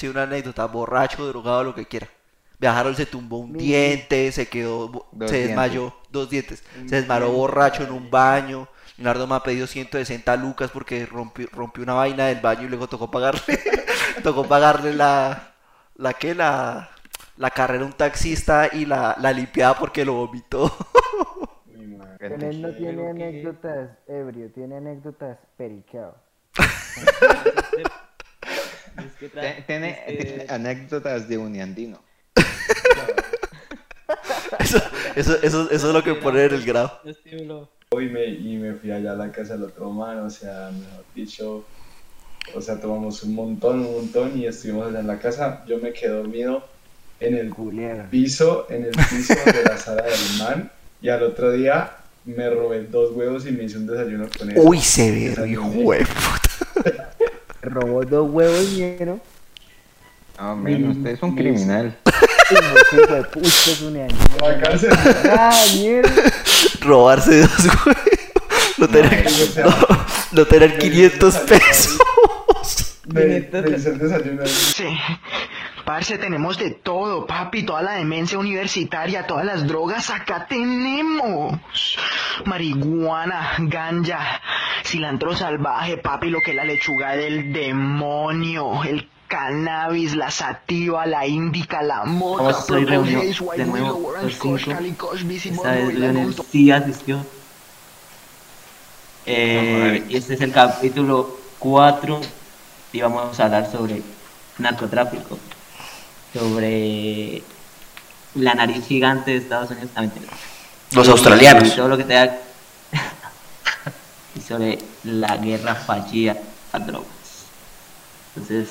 Sí, una anécdota, borracho, drogado, lo que quiera. Viajaron, se tumbó un diente, se quedó, Dos se desmayó, dos dientes, se desmayó borracho en un baño. Leonardo me ha pedido 160 lucas porque rompió, rompió una vaina del baño y luego tocó pagarle, tocó pagarle la, la que, la, la carrera a un taxista y la, la limpiada porque lo vomitó. Pero él no tiene anécdotas ebrio, tiene anécdotas periqueado. Es que tra- Te- Tiene, es que- tiene anécdotas de uniandino. Eso, eso, eso, eso es lo que pone en el grado. Estímulo. Y me, y me fui allá a la casa del otro man, o sea, mejor dicho, o sea, tomamos un montón, un montón y estuvimos allá en la casa. Yo me quedé dormido en el Culiera. piso, en el piso de la sala del man y al otro día me robé dos huevos y me hice un desayuno con eso. Uy, hijo Desayuné. de puta. Robó dos huevos ñero. No, menos, usted es un criminal. Y. Ah. Robarse dos huevos. No tener, no, no tener 500 pesos. Me, me hice el desayuno ahí. Sí. Parce, tenemos de todo, papi, toda la demencia universitaria, todas las drogas, acá tenemos. Marihuana, ganja, cilantro salvaje, papi, lo que es la lechuga del demonio, el cannabis, la sativa, la índica, la mota, Vamos, purple reunión de nuevo, los cinco. Esta vez Leonel sí asistió. Eh, y este es el capítulo 4 y vamos a hablar sobre narcotráfico, sobre la nariz gigante de Estados Unidos también. Los Y australianos. todo lo que te da y sobre la guerra fallida a drogas. Entonces,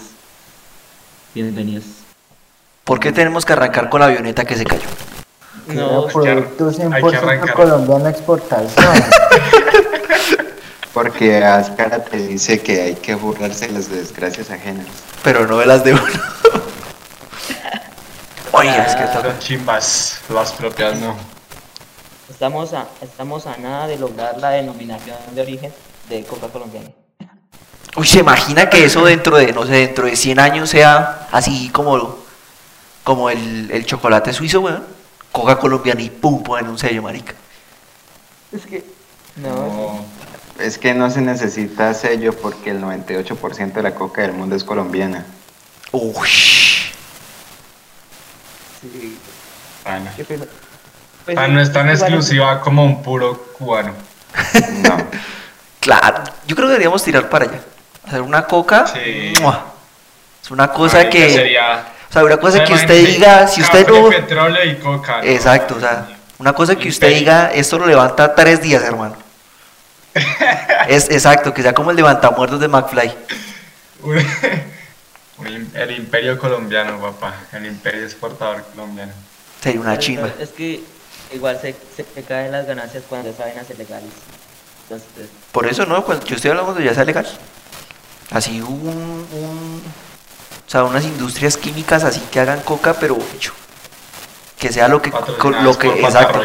bienvenidos. ¿Por qué tenemos que arrancar con la avioneta que se cayó? No, Era producto hay que 100% arrancar. colombiano exportación. Porque Ascara te dice que hay que burlarse de las desgracias ajenas. Pero no de las de uno. Oye, es que. Las chimbas, las propias no. Estamos a, estamos a nada de lograr la denominación de origen de Coca Colombiana. Uy, se imagina que eso dentro de, no sé, dentro de 100 años sea así como, como el, el chocolate suizo, weón. Coca colombiana y pum, ponen un sello, marica. Es que. No, No, Es que no se necesita sello porque el 98% de la coca del mundo es colombiana. Uy. sí. Pana. Pues, Ah, no es tan exclusiva como un puro cubano. No. Claro, yo creo que deberíamos tirar para allá. Hacer una coca. Sí. ¡mua! Es una cosa que. Sería, O sea, una cosa que usted diga, si usted no. petróleo y coca. ¿no? Exacto, o sea, una cosa que usted diga, esto lo levanta tres días, hermano. Es exacto, que sea como el levantamuertos de McFly. El imperio colombiano, papá. El imperio exportador colombiano. Sería una Pero chimba. Es que igual se, se, se caen las ganancias cuando esa vaina se legaliza. Entonces, Por eso, ¿no? Cuando yo estoy hablando de ya sea legal. Así un, un- O sea, unas industrias químicas así que hagan coca, pero hecho. Que sea lo que, lo que, exacto,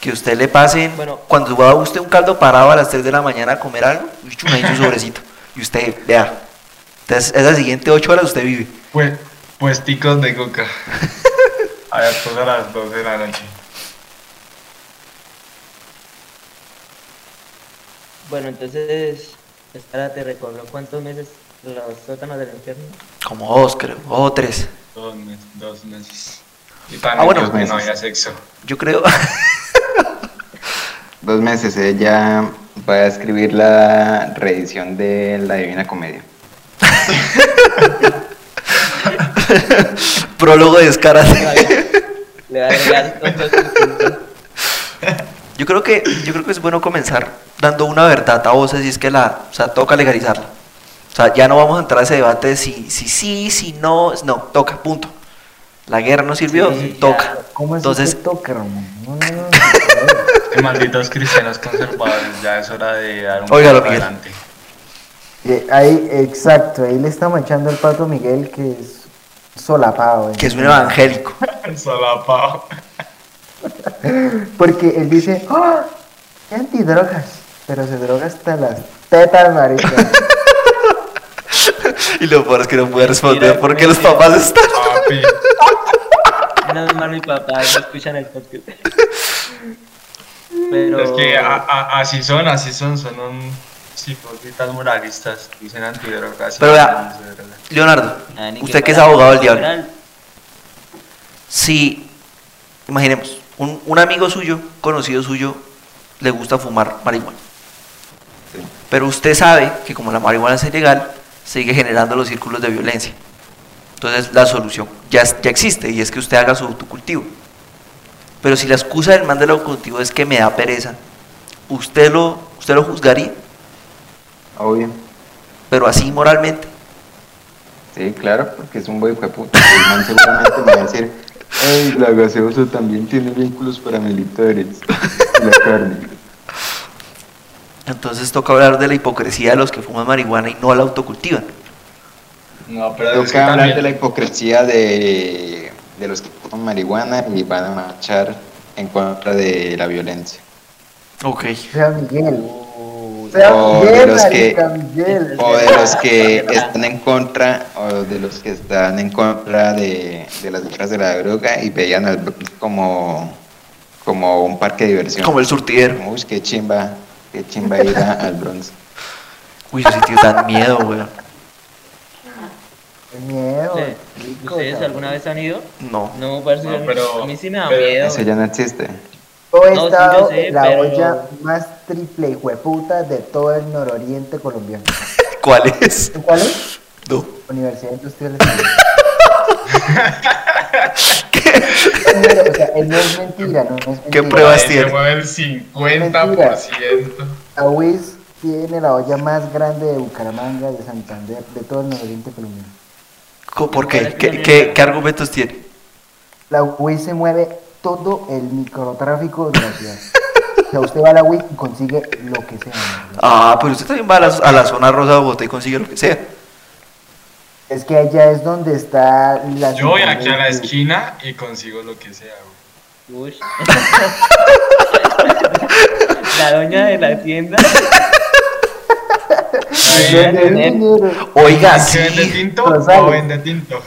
que usted le pasen, Bueno. cuando va usted un caldo parado a las 3 de la mañana a comer algo, chuma, ahí su sobrecito, y usted, vea, entonces esas siguientes 8 horas usted vive. Pues, puesticos de coca. A las 12 de la noche. bueno, entonces, espera, te recuerdo cuántos meses los sótanos del infierno. Como dos, creo, o tres. Dos meses. Dos meses. Y tan Ah, bueno. que no meses. había sexo. Yo creo, Dos meses ella va a escribir la reedición de La Divina Comedia. prólogo de Descarate. Le va a agregar Yo creo que yo creo que es bueno comenzar dando una verdad a voces y es que la, o sea, toca legalizarla. O sea, ya no vamos a entrar a ese debate de si si sí, si no, no, toca, punto. La guerra no sirvió, Sí, toca. ya. ¿Cómo es Entonces, que toca, hermano? No, no, no. Qué malditos cristianos conservadores. Ya es hora de dar un paso Miguel. adelante. Eh, Ahí, exacto, ahí le está manchando el pato Miguel que es solapado. ¿eh? que es un evangélico. Solapado. Porque él dice, ¡ah! ¡Qué antidrogas! Pero se droga hasta las tetas, marica. Y lo peor es que no puede responder porque los papás están. Papi. Menos mal mi papá no escuchan el podcast. Pero... Es que a- a- así son, así son, son un psicópatas moralistas, dicen antidrogas. Pero vea. Leonardo, usted que es abogado del diablo. Si, imaginemos, un, un amigo suyo, conocido suyo, le gusta fumar marihuana. Sí. Pero usted sabe que como la marihuana es ilegal, sigue generando los círculos de violencia. Entonces la solución ya, ya existe y es que usted haga su autocultivo. Pero si la excusa del man del autocultivo es que me da pereza, ¿usted lo, usted lo juzgaría? Obvio. Pero así moralmente. Sí, claro, porque es un buen hijo de puta. El man seguramente me va a decir, hey, la gaseosa también tiene vínculos paramilitares. La carne. Entonces toca hablar de la hipocresía de los que fuman marihuana y no la autocultivan. No, pero es que Toca hablar también- de la hipocresía de, de los que fuman marihuana y van a marchar en contra de la violencia. Ok. Sea Miguel. O de los que- marica, Miguel. O de los que están en contra, o de los que están en contra de, de las guerras de la droga y veían al como, como un parque de diversión. Como el surtidero. Uy, qué chimba, qué chimba ir a- al Bronx. Uy, ese sitio tan miedo, weón. Qué miedo. ¿Ustedes, rico, ¿ustedes ¿sabes? alguna vez han ido? No. No, parce, No, a mí- pero- a mí sí me da miedo. Eso ya no existe. Yo he No, sí, estado yo sé, en la pero- olla más triple hijueputa de todo el nororiente colombiano. ¿Cuál es? ¿Cuál es? No. Universidad Industrial de Santander. Pero, o sea, no es mentira, no, no es mentira. ¿Qué pruebas tiene? Se mueve el 50%. La UIS tiene la olla más grande de Bucaramanga, de Santander, de todo el nororiente colombiano. Co- ¿Por ¿Cuál qué? ¿Qué, qué, qué argumentos tiene? La UIS se mueve todo el microtráfico de la ciudad. O sea, usted va a la UIS y consigue lo que sea. ¿no? Ah, pero usted también va a la, a la zona rosa de Bogotá y consigue lo que sea. Es que allá es donde está la... Yo voy aquí a la esquina y consigo lo que sea, güey. Uy. la doña de la tienda. Oiga, ¿Que vende sí. tinto o vende tinto?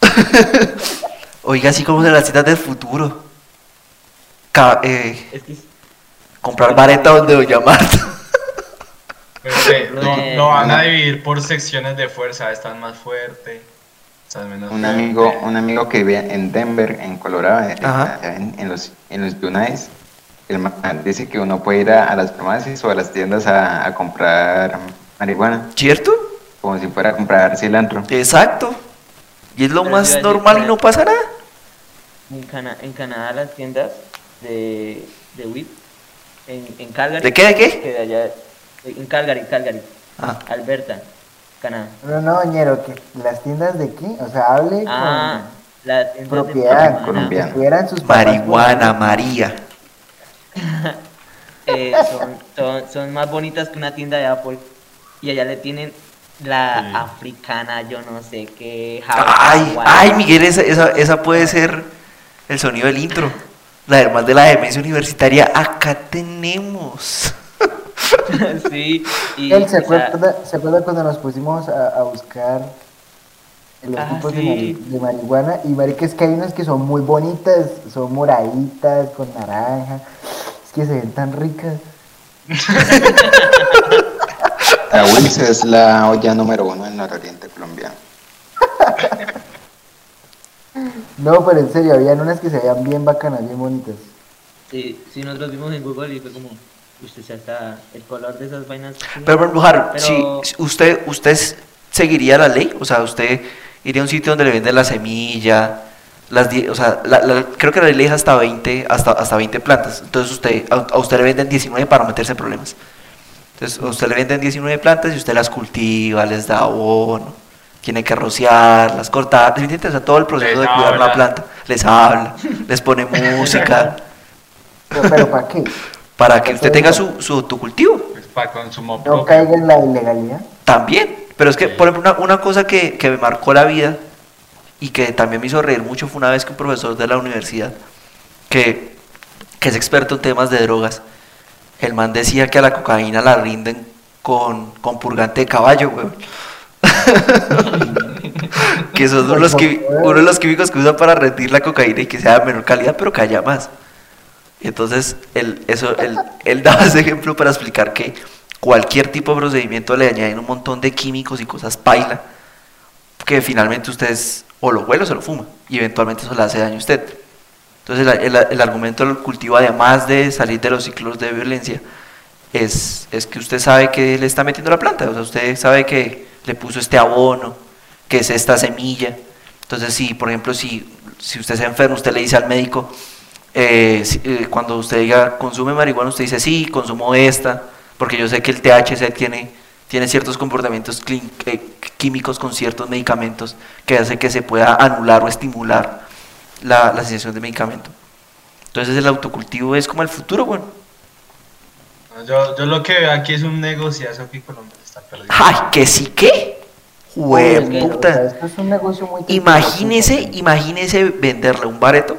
Oiga, así como de las citas del futuro. Ca- eh, Es que comprar vareta donde Doña Marta. Pero ve, lo, Eh, lo van a no. dividir por secciones de fuerza. Estás más fuerte, estás menos Un fuerte. amigo, un amigo que vive en Denver, en Colorado, en, Ajá. en- los, en los Unites, el man dice que uno puede ir a, a las farmacias o a las tiendas a, a comprar marihuana, ¿Cierto? como si fuera a comprar cilantro. Exacto. Y es lo Pero más normal y no pasa nada. En, Cana- en Canadá las tiendas de, de weed, en, en Calgary. ¿De qué, de qué? que de allá, en Calgary, Calgary, Ah, Alberta, Canadá. No, no, ñero, que las tiendas de qué? O sea, hable Ah, con propiedad, de que colombiana. sus marihuana, María. eh, son, son, son más bonitas que una tienda de Apple. Y allá le tienen la Sí. africana, yo no sé qué. Ay, Hawái. ay, Miguel, esa, esa, esa puede ser el sonido del intro. La man de la demencia universitaria. Acá tenemos. sí, y, Él se acuerda, se acuerda cuando nos pusimos a, a buscar los Ah, tipos de, marihuana y marica es que hay unas que son muy bonitas, son moraditas con naranja, es que se ven tan ricas. La Wills es la olla número uno del nororiente colombiano. No, pero en serio, habían unas que se veían bien bacanas, bien bonitas. sí, sí, nosotros vimos en Google y fue como, usted ya está, el color de esas vainas. Pero, por Harold, Pero- si usted, usted seguiría la ley, o sea, usted iría a un sitio donde le venden la semilla, las die- o sea, la- la- creo que la ley le deja hasta 20, hasta, hasta 20 plantas. Entonces usted, a, a usted le venden 19 para no meterse en problemas. Entonces a usted le venden 19 plantas y usted las cultiva, les da abono, tiene que rociarlas, cortar, ¿sí me entiende? O sea, todo el proceso Les de cuidar una planta. Les habla, les pone música, Pero, pero ¿para qué? para que usted tenga su, su autocultivo. Pues para consumo No caiga en la ilegalidad. También, pero es que, por ejemplo, una, una cosa que, que me marcó la vida y que también me hizo reír mucho fue una vez que un profesor de la universidad, que, que es experto en temas de drogas, el man decía que a la cocaína la rinden con, con purgante de caballo, weón. que son uno de, los qui- uno de los químicos que usan para rendir la cocaína y que sea de menor calidad, pero que haya más. Entonces, él, eso, él, él daba ese ejemplo para explicar que cualquier tipo de procedimiento le añaden un montón de químicos y cosas paila, que finalmente ustedes o lo huele o se lo fuma, y eventualmente eso le hace daño a usted. Entonces, el, el- el argumento del cultivo, además de salir de los ciclos de violencia, es, es que usted sabe que le está metiendo la planta, o sea, usted sabe que le puso este abono, que es esta semilla. Entonces, si, por ejemplo, si, si usted se enferma, usted le dice al médico, eh, eh, cuando usted diga consume marihuana, usted dice sí, consumo esta, porque yo sé que el THC tiene, tiene ciertos comportamientos eh, químicos con ciertos medicamentos que hace que se pueda anular o estimular la, la sensación de medicamento. Entonces el autocultivo es como el futuro, bueno. Yo, yo lo que veo aquí es un negociazo que Colombia está perdiendo. ¡Ay, que sí ¡Hueputa! o sea, esto es un negocio muy Imagínese, imagínese venderle un bareto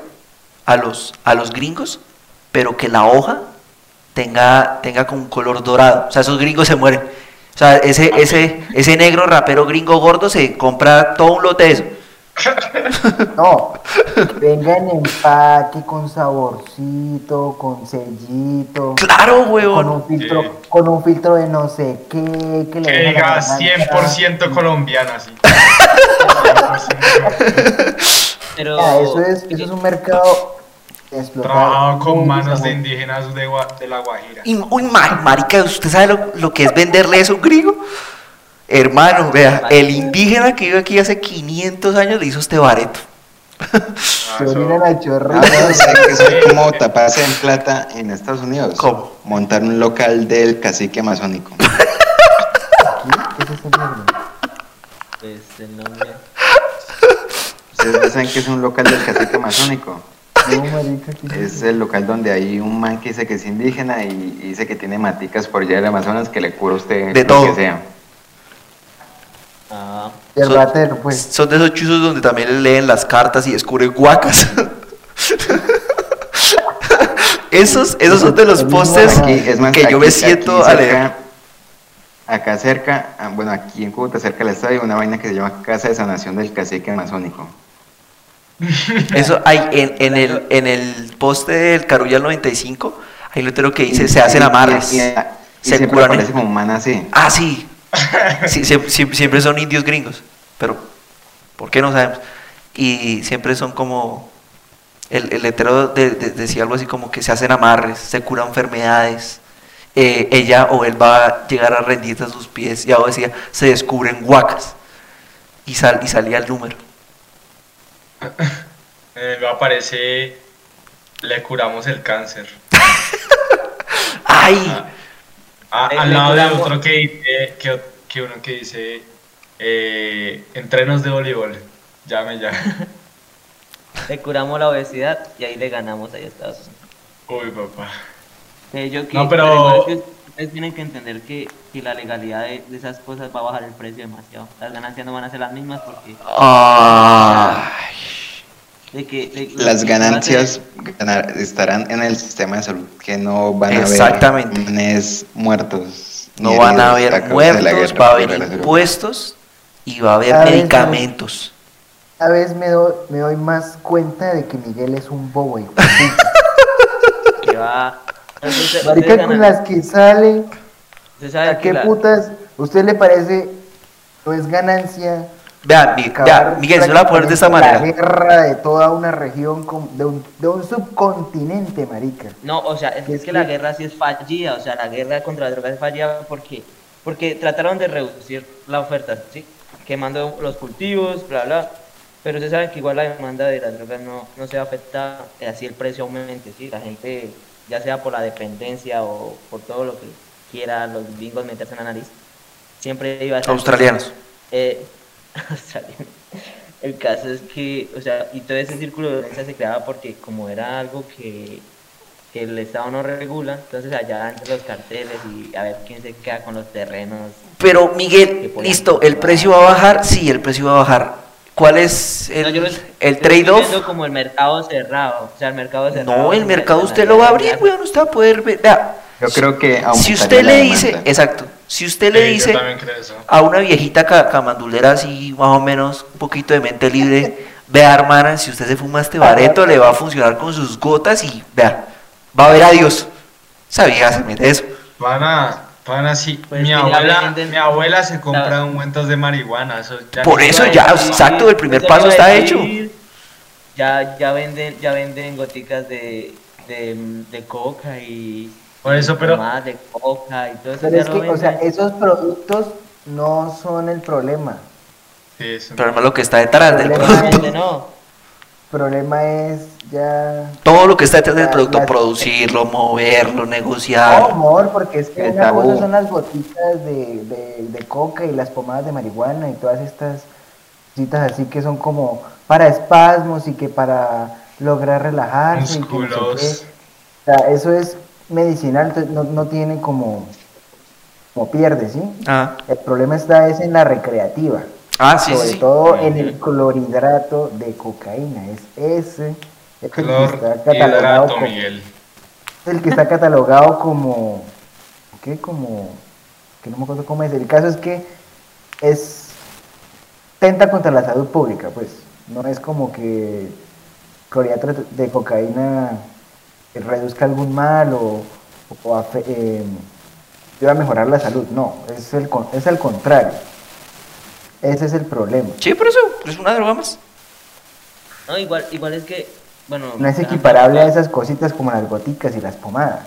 a los, a los gringos, pero que la hoja tenga, tenga como un color dorado. O sea, esos gringos se mueren. O sea, ese, ese, ese negro rapero gringo gordo se compra todo un lote de eso. No, venga en empaque con saborcito, con sellito, Claro, con huevón. un filtro, Sí. con un filtro de no sé qué, que le Que diga garganta. 100% colombiana, así. Pero Ya, eso es, eso es un mercado explotado. Trabajado con manos de indígenas de, La Guajira. Y, uy, ma- marica, ¿usted sabe lo, lo que es venderle eso a un gringo? Hermano, vea, el indígena que vive aquí hace 500 años le hizo este bareto. Ah, chorro. Ah, no, sé que eso es como taparse en plata en Estados Unidos. ¿Cómo? Montar un local del cacique amazónico. ¿Qué es ese pues el nombre. ¿Ustedes saben que es un local del cacique amazónico? No, marica, ¿qué es el local donde hay un man que dice que es indígena y, y dice que tiene maticas por allá del Amazonas que le cura a usted De lo todo. que sea. Ah, pues. Son de esos chuzos donde también le leen las cartas y descubren guacas. esos, esos son de los postes Aquí, es más, que yo me siento a leer. Acá cerca, ah, bueno, aquí en Cúcuta, cerca del estadio, hay una vaina que se llama Casa de Sanación del Cacique Amazónico. Eso hay en, en el, en el poste del Carulla 95, hay un letrero que dice se hacen amarres. Y, se curan. aparece como un man así. Ah, sí. Sí, sie- sie- siempre son indios gringos, pero ¿por qué no sabemos? Y siempre son como... El, el letrero de- de- decía algo así como que se hacen amarres, se curan enfermedades. eh, ella o él va a llegar a rendirse a sus pies. Y algo decía, se descubren huacas. Y, sal, y salía el número. Eh, me aparece, le curamos el cáncer. ¡Ay! Ah, Eh, al lado de otro que dice, que, que uno que dice, eh, entrenos de voleibol. Llame ya. le curamos la obesidad y ahí le ganamos ahí a Estados Unidos. Uy, papá. Eh, yo que- No, pero- que ustedes tienen que entender que, que la legalidad de, de esas cosas va a bajar el precio demasiado. Las ganancias no van a ser las mismas porque Ay. De que de- Las ganancias ganar- estarán en el sistema de salud, que no van a haber muertos. No van a haber muertos, va a haber impuestos y va a haber medicamentos. A veces me doy, me doy más cuenta de que Miguel es un bobo, que va Entonces, Marica, con las que sale, ¿a qué la- putas? ¿Usted le parece no es ganancia? Vean, Miguel, se lo voy a poner de esta manera. La guerra de toda una región, con- de un, de un subcontinente, marica. No, o sea, es, Que es que la guerra sí es fallida, o sea, la guerra contra las drogas es fallida porque, porque trataron de reducir la oferta, ¿sí? Quemando los cultivos, bla, bla. Pero se sabe que igual la demanda de las drogas no, no se afecta, así el precio aumente, ¿sí? La gente, ya sea por la dependencia o por todo lo que quiera los bingos meterse en la nariz, siempre iba a ser... Australianos. Eh, australiano. El caso es que, o sea, y todo ese círculo de violencia se creaba porque como era algo que, que el Estado no regula, entonces allá entre los carteles y a ver quién se queda con los terrenos. Pero Miguel, listo, ¿el precio va a bajar? Sí, el precio va a bajar. ¿Cuál es el, No, el trade-off? como el mercado cerrado, o sea, el mercado cerrado. No, el mercado usted lo va a abrir, weón, usted va a poder ver. Vea, Yo creo que si usted le dice, exacto, Si usted le Sí, dice a una viejita ca- camandulera así, más o menos, un poquito de mente libre, vea hermana, si usted se fuma este bareto, le va a funcionar con sus gotas y vea, va a ver a Dios. Vieja se mete eso. Van a, van a sí. Pues mi, abuela, mi abuela se compra ungüentos de marihuana. Eso ya Por eso ya, decir- exacto, el primer paso está decir, Ya, ya venden, ya venden goticas de, de, de coca y Por eso, pero- más de coca y todo eso. Pero es que, o sea, esos productos no son el problema. Sí, eso Pero además lo que está detrás del Problema producto. Realmente no. El problema es ya... Todo lo que está detrás del producto, las- producirlo, moverlo, No, negociar. amor, porque es que El una tabú. cosa son las gotitas de, de, de coca y las pomadas de marihuana y todas estas citas así que son como para espasmos y que para lograr relajarse y que no sé qué. Músculos. O sea, eso es medicinal, entonces no, no tiene como, como pierde, ¿sí? Ah, El problema está es en la recreativa, ah sí, sobre sí, sí. todo en el clorhidrato de cocaína, es ese es el que está catalogado como, Miguel. el que está catalogado como ¿qué? como que no me acuerdo cómo es, el caso es que es tenta contra la salud pública, pues no es como que clorhidrato de cocaína reduzca algún mal o, o eh, ayuda a mejorar la salud, no, es, el, con- es al contrario. Ese es el problema. Sí, por eso, es una droga más. No, igual, igual es que, bueno. No es equiparable a esas cositas como las goticas y las pomadas.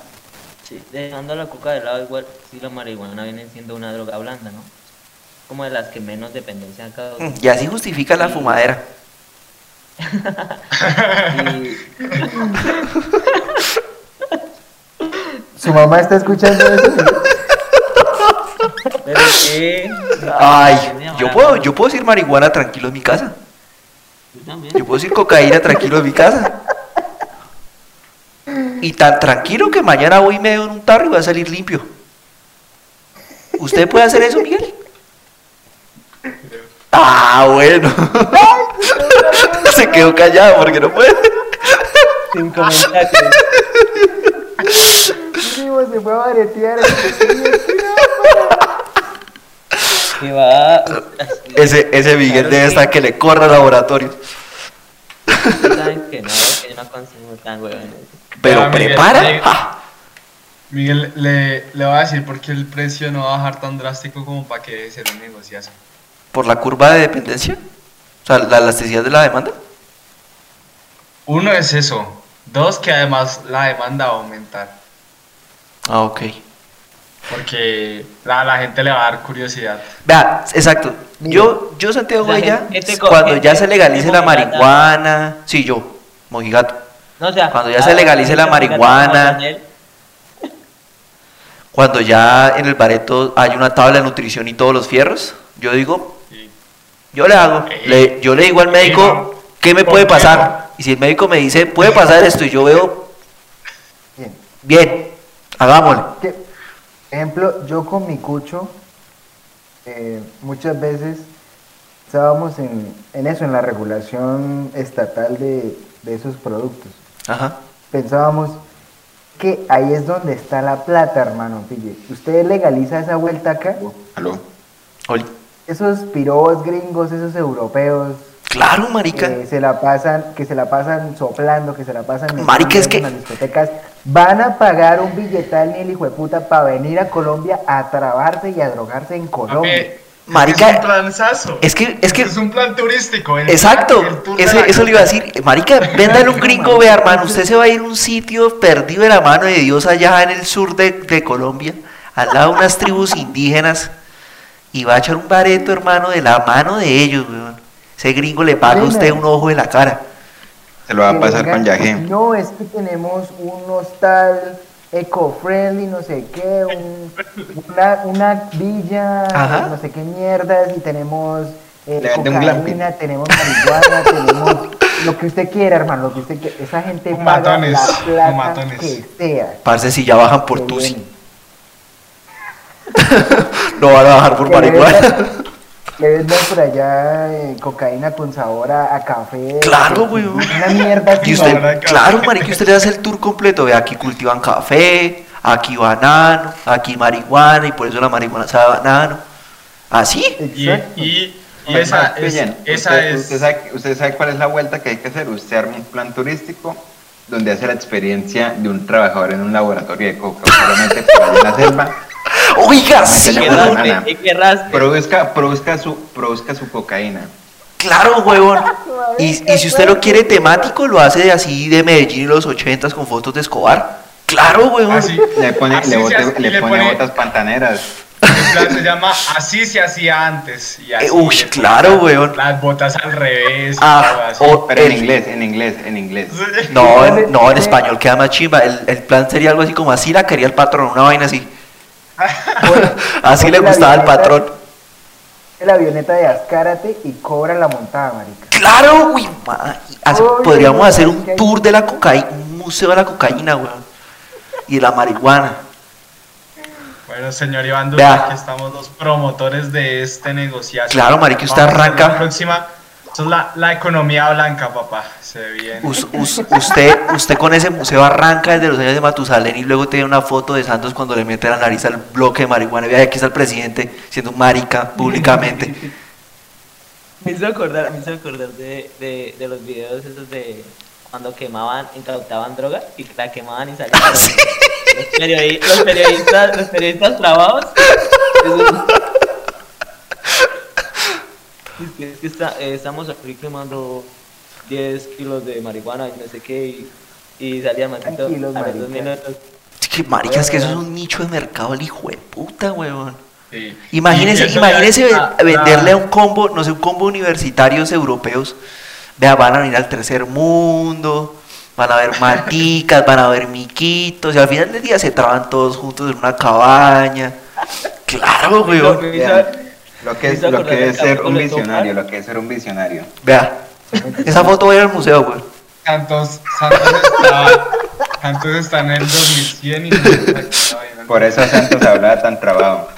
sí, dejando la coca de lado, igual, sí, la marihuana viene siendo una droga blanda, ¿no? Como de las que menos dependencia han causado. Mm, Y así justifica la fumadera. Y, ¿Su mamá está escuchando eso? pero. Ay, Me yo puedo, yo puedo decir marihuana tranquilo en mi casa. Yo también. Yo puedo decir cocaína tranquilo en mi casa. Y tan tranquilo que mañana voy y me doy en un tarro y voy a salir limpio. ¿Usted puede hacer eso, Miguel? Ah, bueno. Se quedó callado porque no puede. Sin comentarios. Se fue a baretear. Que va. Ese, ese Miguel debe estar que le corra al laboratorio. Ustedes saben que no, que yo no consumo tan huevones. Pero prepara. Miguel. ah, Miguel, le, le voy a decir por qué el precio no va a bajar tan drástico como para que se lo negociase. por la curva de dependencia. O sea, la elasticidad de la demanda. Uno es eso. Dos, que además la demanda va a aumentar. Ah, ok. Porque la, la gente le va a dar curiosidad. Vea, exacto. Yo, yo Santiago gente cuando gente- ya se legalice la marihuana, sí, yo, mojigato. No, o sea, Cuando ya se legalice la marihuana. Cuando ya en el bareto hay una tabla de nutrición y todos los fierros, yo digo. Yo le hago, Eh, le- yo le digo al médico, eh, ¿qué me ¿por puede pasar? Y si el médico me dice, puede pasar esto, y yo veo, Bien. bien, hagámosle. Que, ejemplo, yo con mi cucho, eh, muchas veces estábamos en, en eso, en la regulación estatal de, de esos productos. Ajá. Pensábamos que ahí es donde está la plata, hermano. Pille. Usted legaliza esa vuelta acá, Aló. Oli. Esos pirobos gringos, esos europeos, Claro, marica. que se la pasan, que se la pasan soplando, que se la pasan Marica, es que- en las discotecas, van a pagar un billetal ni el hijo de puta para venir a Colombia a trabarse y a drogarse en Colombia. Marica, es un planazo. Es que, es que, es un plan turístico. el exacto, plan- el tour de ese- la eso le iba a decir. Marica, véndale un gringo, vea, hermano, usted se va a ir a un sitio perdido de la mano de Dios allá en el sur de, de Colombia, al lado de unas tribus indígenas, y va a echar un bareto, hermano, de la mano de ellos, weón. Ese gringo le paga a usted un ojo de la cara. Se lo va a pasar con Yagé. No, es que tenemos un hostal eco-friendly, no sé qué, un- una, una villa, Ajá. no sé qué mierdas, y tenemos eh, cocaína, tenemos marihuana, tenemos lo que usted quiera, hermano, lo que usted quiera. Esa gente paga Matones, la plata matones. que sea. Parce, si ya bajan por Tusi. no van a bajar por marihuana. Le venden por allá eh, cocaína con sabor a, a café. Claro, weón. Una mierda. Y usted, claro, marica, usted le hace el tour completo. Ve, aquí cultivan café, aquí banano, aquí marihuana y por eso la marihuana sabe a banano. Así. Y, Exacto. y, y Es esa es, esa usted, es usted sabe, usted sabe cuál es la vuelta que hay que hacer. Usted arma un plan turístico donde hace la experiencia de un trabajador en un laboratorio de coca, solamente por allá en la selva. Oiga, sí, raspe. Produzca, produzca, su, produzca su cocaína. Claro, huevón. Y, y si usted lo quiere temático, lo hace de así de Medellín y los ochentas con fotos de Escobar. Claro, huevón. así. Le pone, Así le bote- hace- le le pone pone- botas pantaneras. El plan se llama Así se hacía antes. Y así Eh, uy, le claro, weón. Las botas al revés. Ah, así. Pero en inglés, en inglés, en inglés. No, en, no, en español queda más chimba. El, el plan sería algo así como así la quería el patrón, una vaina así. Así le gustaba al patrón. La avioneta de Azcárate y cobra la montada, marica. Claro, hace- Uy, podríamos hacer un tour de la cocaína, un museo de la cocaína, weón. Y de la marihuana. Bueno, señor Iván Vea. Duque, aquí estamos los promotores de este negociación. Claro, marica, usted arranca- La próxima, eso es la, la economía blanca, papá. Se viene. Us- us- usted, usted con ese museo arranca desde los años de Matusalén y luego tiene una foto de Santos cuando le mete la nariz al bloque de marihuana. Vea, aquí está el presidente siendo un marica públicamente. Me hizo acordar, me hizo acordar de, de, de los videos esos de cuando quemaban, incautaban droga y la quemaban y salían los, los periodi- los periodistas, los periodistas trabados. Es que, es que está- eh, estamos aquí quemando 10 kilos de marihuana y no sé qué y, y salía matito Tranquilos, a los dos minutos. Es que marica, es que eso es un nicho de mercado, el hijo de puta, weón. Sí. Ya- ven- la- venderle la- a un combo, no sé, un combo universitarios europeos. Vea, van a venir al tercer mundo, van a ver maticas, van a ver miquitos, y al final del día se traban todos juntos en una cabaña. Claro, weón. Hizo- Lo que es, lo que es ser un visionario, lo que es ser un visionario. Vea, esa foto va a ir al museo, weón. Santos, Santos está, Santos está en el 2100 y Por eso Santos hablaba tan trabado.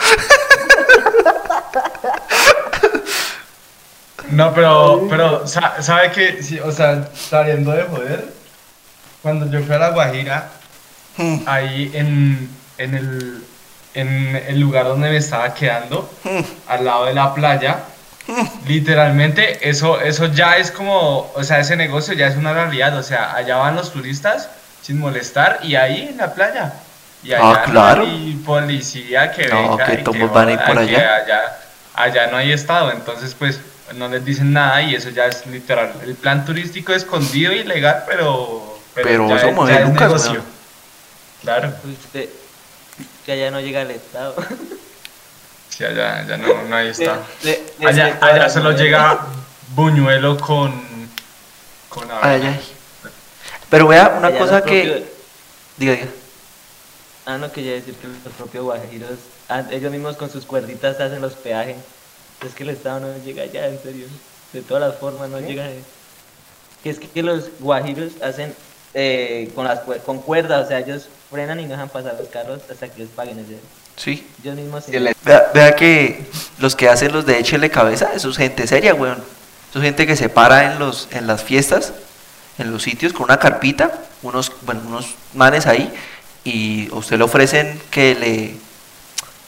No, pero, pero, sa- ¿sabe que Sí, o sea, saliendo de joder, cuando yo fui a La Guajira, Hmm. ahí en, en, el, en el lugar donde me estaba quedando, al lado de la playa, literalmente eso, eso ya es como, o sea, ese negocio ya es una realidad, o sea, allá van los turistas sin molestar y ahí en la playa. Y Ah, allá no claro. hay policía que No, venga que y todos van a ir por que allá. allá. Allá no hay estado, entonces pues no les dicen nada y eso ya es literal. El plan turístico escondido y legal, pero... Pero ya eso ya es lucas, negocio. Claro, Usted, que allá no llega el Estado. sí, allá, allá no, no hay estado. De- de- Allá, allá solo llega Buñuelo con... con ay. Pero vea, una Allá cosa que... propios- Diga, diga. Ah, no quería decir que los propios guajiros, ah, ellos mismos con sus cuerditas hacen los peajes. Es que el Estado no llega allá, en serio. De todas las formas no llega. Que es que, que los guajiros hacen eh, con las con cuerdas, o sea, ellos frenan y no dejan pasar los carros hasta que les paguen. es decir, Sí. Ellos mismos. Y el- Vea, vea que los que hacen los de échele cabeza, eso es gente seria, weón. Eso es gente que se para en, los, en las fiestas, en los sitios con una carpita, unos, bueno, unos manes ahí, y a usted le ofrecen que le,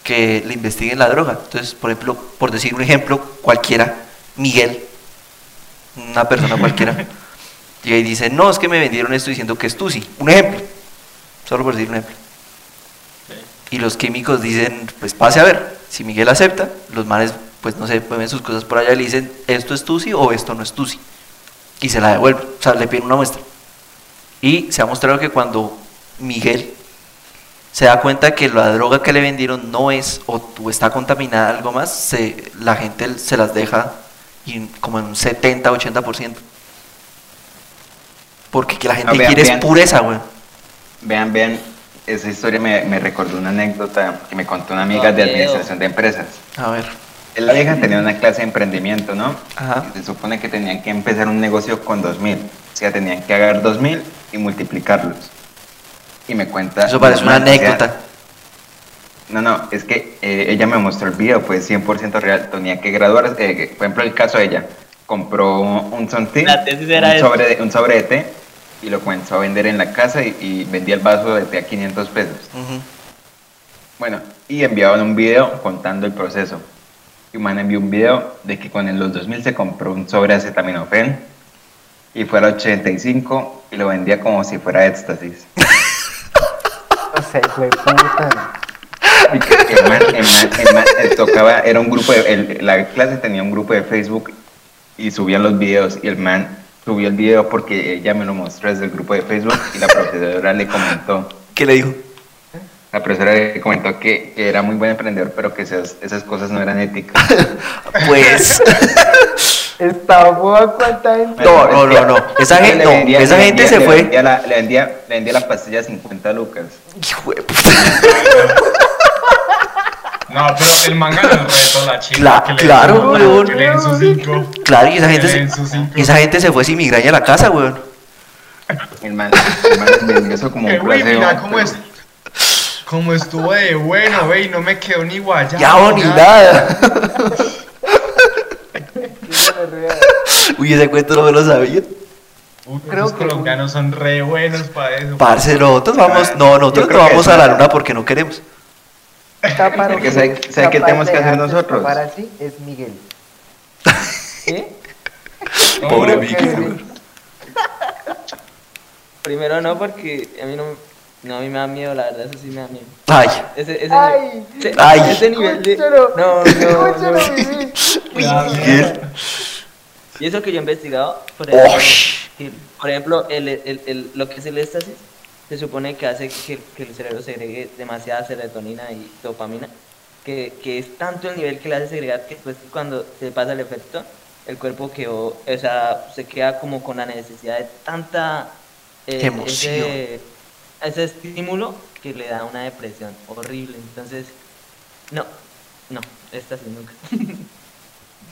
que le investiguen la droga. Entonces, por ejemplo, por decir un ejemplo, cualquiera, Miguel, una persona cualquiera, y dice, no, es que me vendieron esto diciendo que es Tusi. Un ejemplo, solo por decir un ejemplo. Y los químicos dicen, pues pase a ver. Si Miguel acepta, los manes, pues no sé, mueven sus cosas por allá y le dicen, esto es Tusi o esto no es Tusi. Y se la devuelven, o sea, le piden una muestra. Y se ha mostrado que cuando Miguel se da cuenta que la droga que le vendieron no es o, está contaminada algo más, se, la gente se las deja y como en un 70, 80%. Porque que la gente No, vean, quiere vean. es pureza, güey. Vean, vean, esa historia me, me recordó una anécdota que me contó una amiga No, de miedo. administración de empresas. A ver. La vieja tenía una clase de emprendimiento, ¿no? Ajá. Se supone que tenían que empezar un negocio con 2.000. O sea, tenían que agarrar 2.000 y multiplicarlos. Y me cuenta... Eso parece una anécdota. no, no, es que eh, ella me mostró el video, pues 100% real. Tenía que graduarse, eh, por ejemplo, el caso de ella. Compró un sontín, La tesis era un, eso. sobre de, un sobre de té, y lo comenzó a vender en la casa y, y vendía el vaso de té a 500 pesos. Bueno, y enviaban un video contando el proceso. Y un man envió un video de que con los 2000 se compró un sobre de acetaminofén y fue al 85 y lo vendía como si fuera éxtasis. O sea, puta. Y que el man, el man- el man, tocaba, era un grupo, de, el- la clase tenía un grupo de Facebook y subían los videos y el man subió el video porque ella me lo mostró desde el grupo de Facebook y la profesora le comentó, ¿Qué le dijo? la profesora le comentó que, que era muy buen emprendedor pero que esas, esas cosas no eran éticas. Pues. Estafó a cuánta gente. No, no, no, no. Esa gente, Le no, vendía- esa gente vendía- se le fue. vendía la- le, vendía, le vendía la pastilla a 50 lucas. Hijo de puta. No, pero el manga no es reto, la chica. Cla- claro, weón. Claro, y esa gente se, esa gente se fue sin migraña a la casa, weón. El man, el man vendió eso como Eh, un güey, placebo. mira cómo pero- es. Como estuvo de bueno, ve, y no me quedó ni guayaba. Ya, o ni nada. Uy, ese cuento no me lo sabía. Uy, Creo los que- colombianos son re buenos para eso. Parce, nosotros vamos, no, nosotros no vamos a la luna porque no queremos. Capaz- Porque ¿sabe- sabe qué tenemos que hacer nosotros? escapar así es Miguel. No, Pobre que- weón. Primero no, porque a mí no, no, a mí me da miedo, la verdad, eso sí me da miedo. Ay, Ese, ese, Ay. ese- Ay. ese nivel de... No, no, no. Miguel. Y eso que yo he investigado, por Oh, ejemplo, que, por ejemplo el, el, el- lo que es el éxtasis, se supone que hace que, que el cerebro segregue demasiada serotonina y dopamina, que, que es tanto el nivel que le hace segregar que después cuando se pasa el efecto, el cuerpo quedó, o sea, se queda como con la necesidad de tanta eh, Emoción. Ese, ese estímulo que le da una depresión horrible. Entonces, no, no, éxtasis nunca.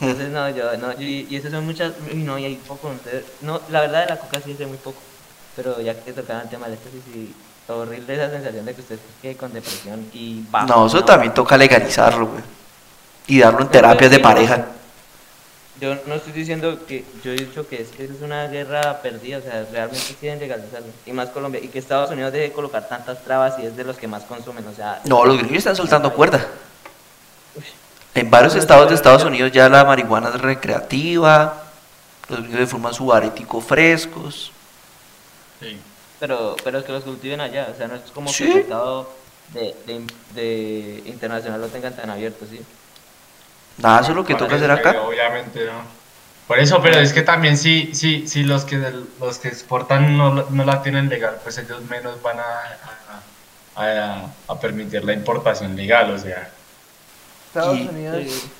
Entonces, no, yo, no, y, y eso son muchas, y no, y hay poco, entonces, no, la verdad de la coca sí sé muy poco, pero ya que tocaban el tema del éxtasis y horrible esa sensación de que usted quede con depresión y bajo, No, eso también toca legalizarlo, güey. Y darlo en terapias de pareja. Yo no estoy diciendo que, yo he dicho que es que es una guerra perdida, o sea, realmente quieren legalizarlo, y más Colombia, y que Estados Unidos deje de colocar tantas trabas y es de los que más consumen, o sea... No, los gringos están soltando cuerda. En varios estados de Estados Unidos ya la marihuana es recreativa. Los gringos fuman su arético frescos. Sí. Pero, pero es que los cultiven allá, o sea, no es como Sí. que el mercado de, de, de internacional lo tengan tan abierto, ¿sí? Nada, eso es lo que toca hacer acá. Obviamente no. Por eso, pero es que también si, si, si los que los que exportan no, lo- no la tienen legal, pues ellos menos van a, a, a- a permitir la importación legal, o sea. Estados Y- Unidos Sí.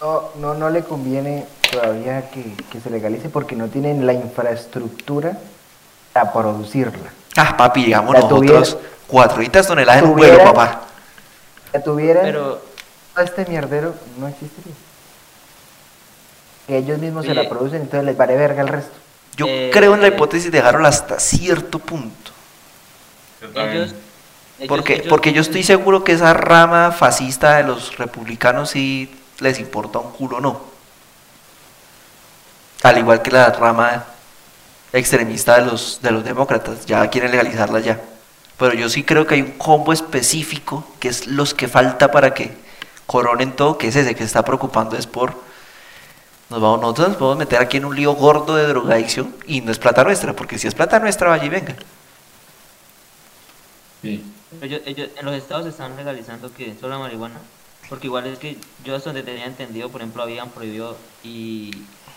no, no, no le conviene todavía que, que se legalice porque no tienen la infraestructura para producirla. Ah, papi, llegamos La nosotros. tuviera- Cuatro toneladas en un vuelo, papá. Si tuvieran Pero, todo este mierdero, no existiría. Que ellos mismos se la producen, entonces les vale verga el resto. Yo Eh, creo en la eh. hipótesis de dejarlo hasta cierto punto. yo ellos- Porque, ellos- porque yo estoy seguro que esa rama fascista de los republicanos sí les importa un culo, no. Al igual que la rama extremista de los, de los demócratas, ya quieren legalizarla ya. Pero yo sí creo que hay un combo específico que es los que falta para que coronen todo, que es ese que se está preocupando, es por... Nos vamos, nosotros nos podemos meter aquí en un lío gordo de drogadicción y no es plata nuestra, porque si es plata nuestra, vaya y venga. Sí. Ellos, ellos- en los estados están legalizando que solo la marihuana, porque igual es que yo hasta donde tenía entendido, por ejemplo, habían prohibido y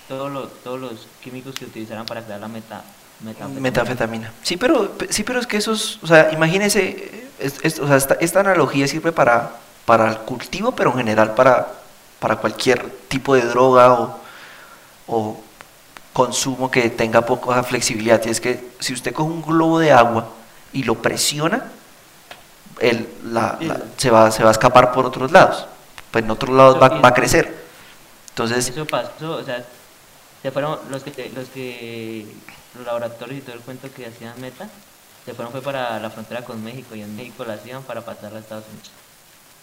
todos los, todos los químicos que utilizaran para crear la meta, metanfetamina. Metanfetamina. Sí, pero, sí, pero es que esos, o sea, imagínese, es- es- o sea, esta, esta analogía sirve para, para el cultivo, pero en general para, para cualquier tipo de droga o, o consumo que tenga poca flexibilidad. Y es que si usted coge un globo de agua y lo presiona, el, la- la- se, va, se va a escapar por otros lados. Pues en otros lados va, va a crecer. Entonces, Eso pasó, o sea, se fueron los que, los que, los laboratorios y todo el cuento que hacían meta, se fueron fue para la frontera con México y en México la hacían para pasarla a Estados Unidos.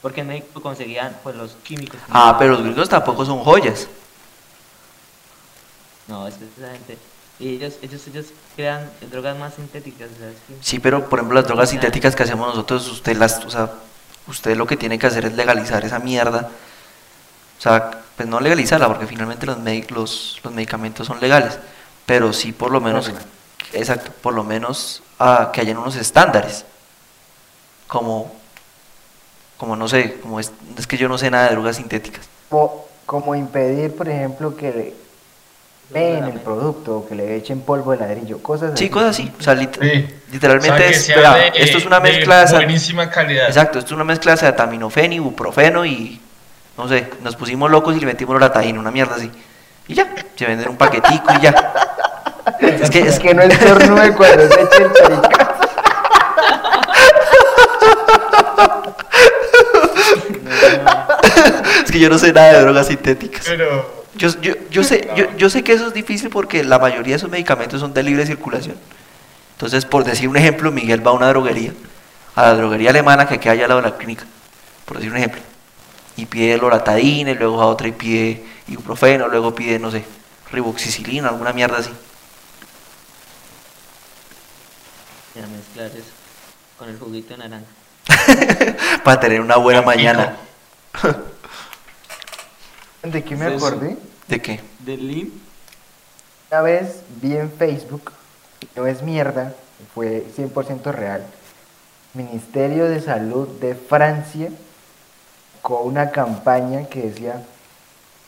Porque en México conseguían pues los químicos. ah, pero los gringos tampoco son joyas. No, es que esa gente, Y ellos, ellos, ellos crean drogas más sintéticas. Sí, pero por ejemplo las drogas sintéticas que hacemos nosotros, usted las, o sea, usted lo que tiene que hacer es legalizar esa mierda. O sea, pues no legalizarla, porque finalmente los, los, los medicamentos son legales, pero sí por lo menos, exacto, por lo menos ah, que hayan unos estándares, como, como no sé, como es, es que yo no sé nada de drogas sintéticas. Como, como impedir, por ejemplo, que le ven el producto o que le echen polvo de ladrillo, cosas así. Sí, cosas así, o sea, lit- Sí. literalmente O sea, es, de- esto es una de mezcla de, buenísima calidad. Exacto, esto es una mezcla de acetaminofén, ibuprofeno y no sé, nos pusimos locos y le metimos loratadina, una mierda así. Y ya, se venden un paquetico y ya. Es que, Es es que no estornude cuando se eche el pericazo. es que yo no sé nada de drogas sintéticas. Pero Yo, yo, yo, sé, yo, yo sé que eso es difícil porque la mayoría de esos medicamentos son de libre circulación. Entonces, por decir un ejemplo, Miguel va a una droguería, a la droguería alemana que queda allá al lado de la clínica, por decir un ejemplo, y pide loratadina, y luego a otra y pide ibuprofeno, luego pide, no sé, riboxicilina, alguna mierda así. Ya mezclar eso con el juguito de naranja. para tener una buena mañana. ¿De qué me acordé? ¿De qué? ¿Del lim? Una vez vi en Facebook, no es mierda, fue 100% real. Ministerio de Salud de Francia con una campaña que decía,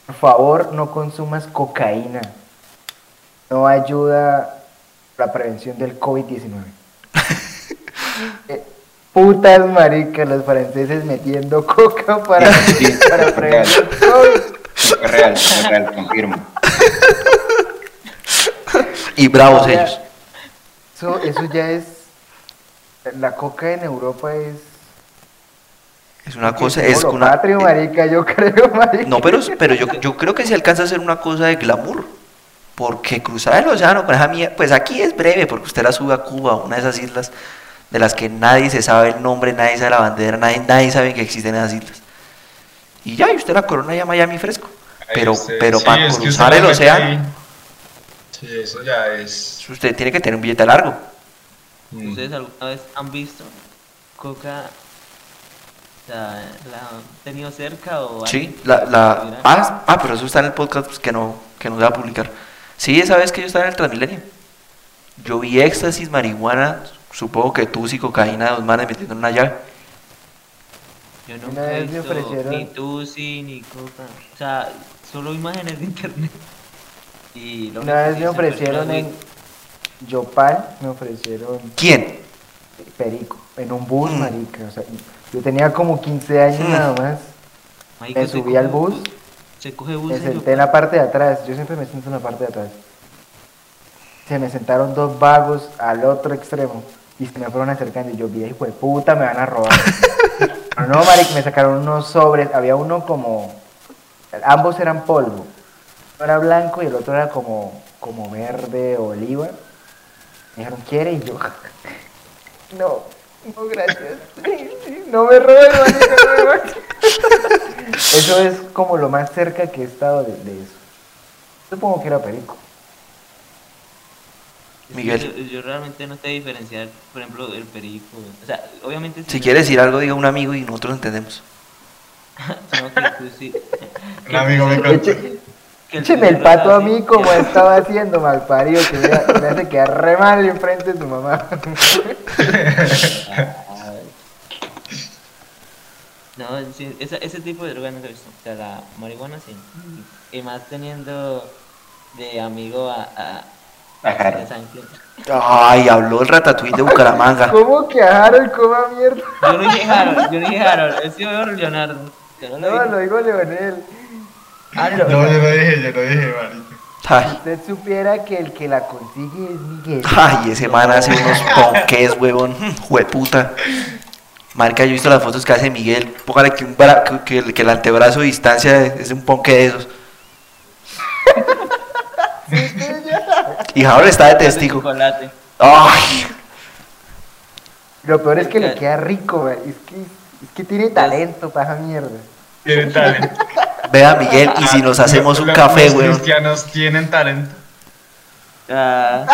por favor no consumas cocaína, no ayuda a la prevención del COVID-19. Eh, Putas maricas, los franceses metiendo coca para, Sí, para es prevenir real. el COVID. Es real, es real, confirmo. Y bravos ellos. Eso, eso ya es. La coca en Europa es. Es una cosa, es una... patrio, marica, yo creo, marica. No, pero, pero yo, yo creo que se alcanza a hacer una cosa de glamour. Porque cruzar el océano con esa mierda, pues aquí es breve, porque usted la sube a Cuba, una de esas islas de las que nadie se sabe el nombre, nadie sabe la bandera, nadie, nadie sabe que existen esas islas. Y ya, y usted la corona ya Miami fresco. Pero, usted- pero sí, para cruzar el océano, ahí. Sí, eso ya es. usted tiene que tener un billete largo. mm. ¿Ustedes alguna vez han visto coca? Sea, ¿la han tenido cerca o Sí, la, la, ah, ah, pero eso está en el podcast pues, que no, que no se va a publicar. Sí, esa vez que yo estaba en el Transmilenio. Yo vi éxtasis, marihuana, supongo que tú y cocaína, dos manes metiendo en una llave. Yo Una nunca he vez me visto ofrecieron- ni Tusi ni Coca. O sea, solo imágenes de internet. Y lo Una vez me ofrecieron en Yopal, me ofrecieron ¿Quién? perico, en un bus, Mm. marica. O sea, yo tenía como 15 años Mm. nada más. Marica, me subí al bus, Se coge bus Me en senté en la parte de atrás, yo siempre me siento en la parte de atrás. Se me sentaron dos vagos al otro extremo y se me fueron acercando y yo vi, hijo de puta, me van a robar. Pero no, marica, me sacaron unos sobres, había uno como, ambos eran polvo. Uno era blanco y el otro era como, como verde o oliva. Me dijeron, ¿quiere? Y yo, no, no, gracias. No me robes, no me robes. Eso es como lo más cerca que he estado de, de eso. Supongo que era perico. Miguel. Yo, yo realmente no sé diferenciar, por ejemplo, el perico. O sea, obviamente. Si me- quiere decir algo, diga un amigo y nosotros entendemos. No, que Tusi- que Un amigo me Tusi- que Écheme el pato a mí como que- estaba haciendo malparido, que me, me hace quedar re mal enfrente de su mamá. No, sí, ese tipo de droga no he visto. O sea, la marihuana sí. Y más teniendo de amigo a. a A. Ay, habló el ratatouille de Bucaramanga. ¿Cómo que a Harold coma mierda? Yo no dije Harold, yo no dije Harold, es yo Leonardo. Yo no lo No, lo digo Leonel. Ah, No, yo lo dije, yo lo dije, marica. Ay, Usted supiera que el que la consigue es Miguel. ay, ese man hace unos ponques, huevón. Jueputa. Marca, yo he visto las fotos que hace Miguel. Póngale que, un bra- que, que el- que el antebrazo de distancia es un ponque de esos. Y Harold está de testigo. Chocolate. Ay, Lo peor es que le queda rico, güey. Es que, es que tiene talento para esa mierda. Tienen talento. Vea Miguel, y si nos hacemos un Los- café, Los weón. cristianos tienen talento. Ah,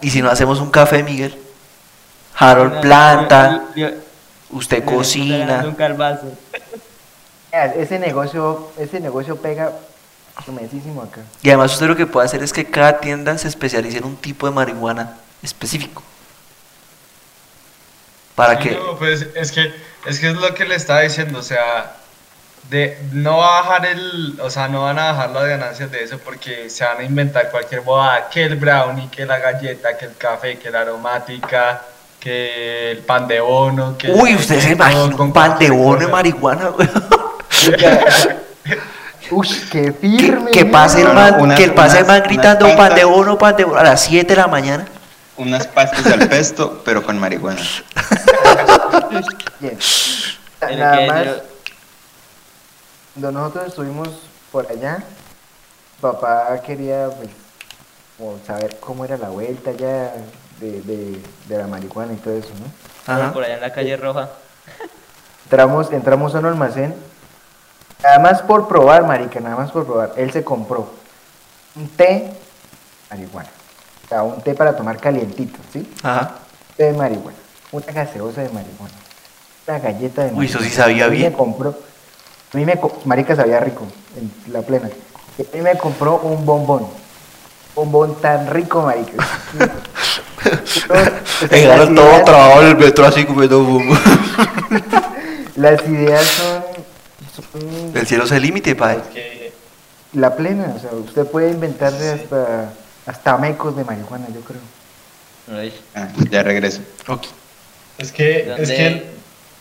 Y si no hacemos un café, Miguel. Harold planta, usted cocina. Ese negocio, ese negocio pega tremendísimo acá. Y además usted lo que puede hacer es que cada tienda se especialice en un tipo de marihuana específico. Para Sí, que... no, pues es que es que es lo que le estaba diciendo, o sea, de no va a bajar el, o sea, no van a bajar las ganancias de eso porque se van a inventar cualquier bobada, que el brownie, que la galleta, que el café, que la aromática, que el pan de bono, que Uy, usted se imagina un pan de bono de marihuana, güey. Uy, qué Que, firme. que pase el man, unas- que el pase el man gritando pan de bono, pan de bono a las 7 de la mañana. Unas pastas al pesto, pero con marihuana. Nada más, cuando nosotros estuvimos por allá, papá quería pues, como saber cómo era la vuelta ya de, de, de la marihuana y todo eso, ¿no? Ajá. Por allá en la calle roja. Entramos, entramos a un almacén, nada más por probar, marica, nada más por probar. Él se compró un té marihuana, o sea, un té para tomar calientito, ¿sí? Ajá. té de marihuana, una gaseosa de marihuana, una galleta de Uy, marihuana. eso sí sabía bien. Me compró, a mí me, co- marica sabía rico, en la plena. A mí me compró un bombón, bombón tan rico, marica. Llegaron Las todo ideas- trabado en el metro así comiendo humo. Las ideas son, son El cielo es el límite, padre. La plena, o sea, usted puede inventarse hasta, hasta mecos de marihuana, yo creo. Ah, ya regreso. Ok. Es que, es que,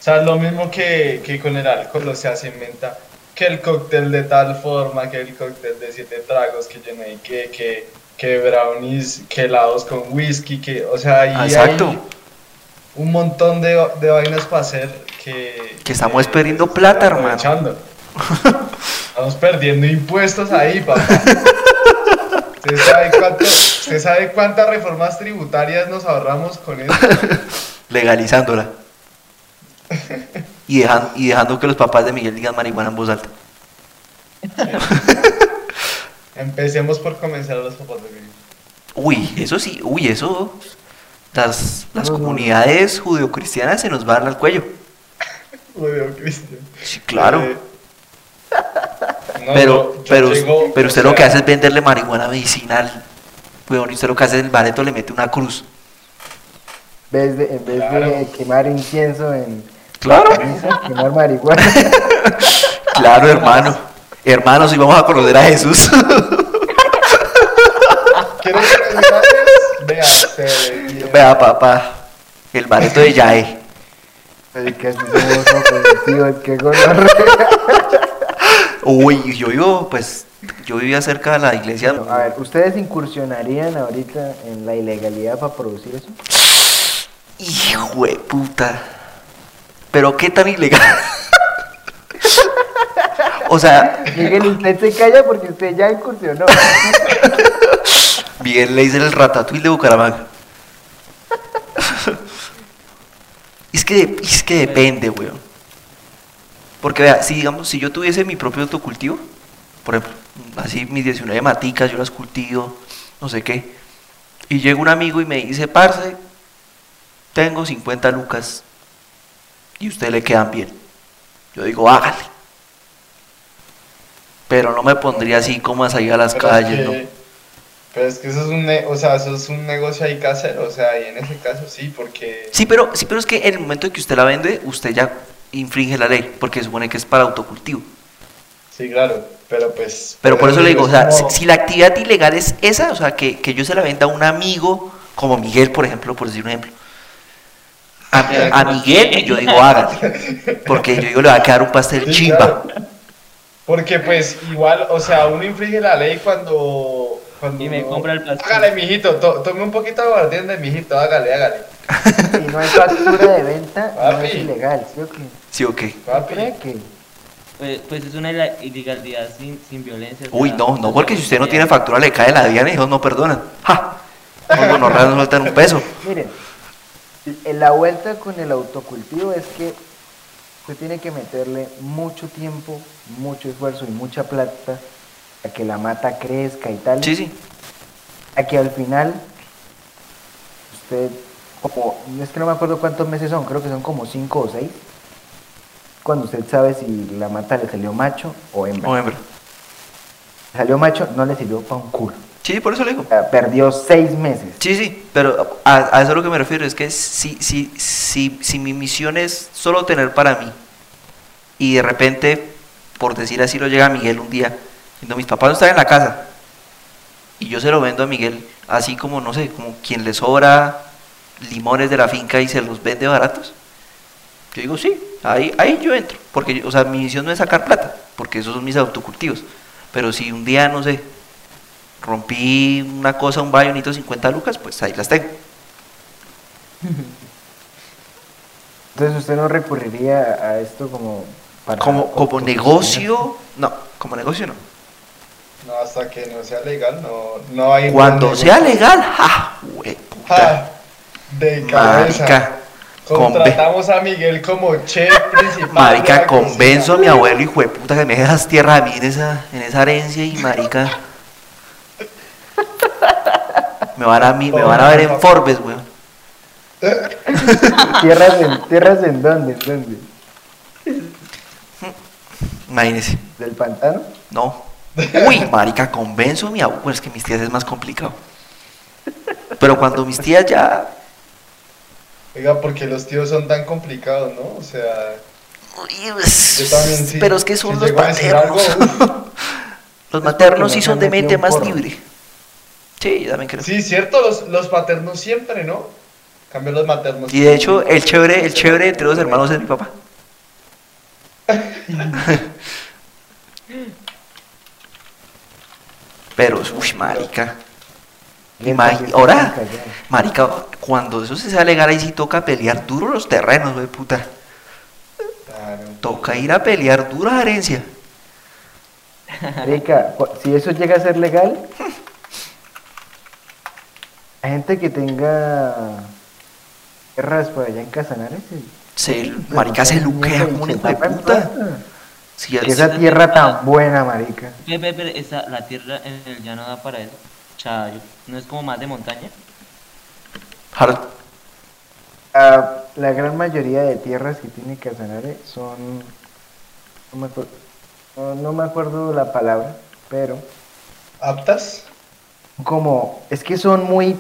o sea, lo mismo que, que con el alcohol, o sea, se inventa que el cóctel de tal forma, que el cóctel de siete tragos, que yo no qué, que, que brownies, que helados con whisky, que, o sea, ahí Ah, exacto. hay un montón de, de vainas para hacer que... Que estamos que perdiendo plata, hermano. Estamos perdiendo impuestos ahí, papá. ¿Usted sabe, cuánto, ¿Usted sabe cuántas reformas tributarias nos ahorramos con eso? Legalizándola. Y, dejan- y dejando que los papás de Miguel digan marihuana en voz alta. Empecemos por convencer a los papás de Miguel. Uy, eso sí, uy, eso. Las, las No, no, no. comunidades judeocristianas se nos van al cuello. Judeo Cristian. Sí, claro. Eh, no, pero, yo- yo pero, llego, pero o usted lo que hace es venderle marihuana medicinal. Weón, y usted lo que hace es el bareto le mete una cruz. En vez de, en vez de quemar incienso en Claro. quemar marihuana. Claro, hermano. Hermanos, y vamos a conocer a Jesús. ¿Quiero que? Vea, papá. El bareto de Yae. Uy, yo vivo, pues, yo vivía cerca de la iglesia. A ver, ¿ustedes incursionarían ahorita en la ilegalidad para producir eso? Hijo de puta. Pero qué tan ilegal. o sea, Miguel, usted se calla porque usted ya incursionó. Miguel le dice el ratatouille de Bucaramanga. es que, es que depende, weón. Porque vea, si digamos, si yo tuviese mi propio autocultivo, por ejemplo, así mis 19 maticas, yo las cultivo, no sé qué, y llega un amigo y me dice, parce, tengo 50 lucas y usted le quedan bien. Yo digo, hágale. Pero no me pondría así como a salir a las Pero calles, es ¿no? pero es que eso es un, o sea, eso es un negocio ahí casero, o sea, y en ese caso sí, porque Sí, pero, sí, pero es que en el momento en que usted la vende, usted ya infringe la ley, porque supone que es para autocultivo. sí, claro, pero pues. Pero por eso le digo, o sea, si, si la actividad ilegal es esa, o sea, que, que yo se la venda a un amigo, como Miguel, por ejemplo, por decir un ejemplo. A, a Miguel, yo digo, hágale. Porque yo digo, le va a quedar un pastel Sí, chimba. claro. Porque pues igual, o sea, uno infringe la ley cuando... cuando Y me uno- compra el pastel. Hágale, mijito, to- tome un poquito de aguardiente, mijito, hágale, hágale. Si no hay factura de venta, no es ilegal, ¿sí o qué? Sí. Papi. ¿Cree que? Pues, pues es una ilegalidad sin, sin violencia. o Uy, sea, no, no, porque si usted no tiene factura, le cae la diana y ellos no perdonan. ¡Ja! No, no, no, no sueltan un peso. Miren, en la vuelta con el autocultivo es que usted tiene que meterle mucho tiempo, mucho esfuerzo y mucha plata a que la mata crezca y tal. Sí, sí. a que al final usted, como, es que no me acuerdo cuántos meses son, creo que son como cinco o seis, cuando usted sabe si la mata le salió macho o hembra. O hembra. Salió macho, no le sirvió para un culo. Sí, por eso le digo. Perdió seis meses. Sí, sí, pero a, a eso a lo que me refiero es que si, si, si, si mi misión es solo tener para mí y de repente, por decir así, lo llega Miguel un día, cuando mis papás no están en la casa y yo se lo vendo a Miguel, así como, no sé, como quien le sobra limones de la finca y se los vende baratos. Yo digo, sí, ahí, ahí yo entro, porque, o sea, mi misión no es sacar plata, porque esos son mis autocultivos, pero si un día, no sé, rompí una cosa, un baño, necesito 50 lucas, pues ahí las tengo. Entonces usted no recurriría a esto como para... Como, como negocio, no, como negocio no. No, hasta que no sea legal, no, no hay. Cuando sea legal, ja, hue puta, Ja, de cabeza. marica, Contratamos a Miguel como chef principal. marica, convenzo a mi abuelo, hijo de puta, que me dejas tierra a mí en esa, en esa herencia y marica. Me van a, mí- me van a ver en Forbes, weón. ¿Tierras en, ¿Tierras en dónde? ¿En dónde? Imagínese. ¿Del pantano? No. Uy, marica, convenzo a mi abuelo. Es que mis tías es más complicado. Pero cuando mis tías ya. Oiga, porque los tíos son tan complicados, ¿no? O sea, Uy, pues, yo también sí. Pero es que son si los algo, maternos. Los maternos sí son de mente más libre. Sí, yo también creo. Sí, cierto, los, los paternos siempre, ¿no? Cambio los maternos. Y de hecho, el chévere, el chévere entre los hermanos es mi papá. Pero, uy, marica. Ahora, marica, cuando eso se sea legal, ahí sí toca pelear duro los terrenos, güey, puta. Claro. Toca ir a pelear dura herencia. Rica, si eso llega a ser legal, la gente que tenga tierras por allá en Casanares, marica se luquea como un hijo de puta. Sí, esa tierra tan buena, marica. Pepe, pero esa, la tierra en el llano da para eso. Chayo. ¿No es como más de montaña? Harold, Ah, la gran mayoría de tierras que tiene Casanare son. No me, acuerdo, no, no me acuerdo la palabra, pero ¿Aptas? Como. Es que son muy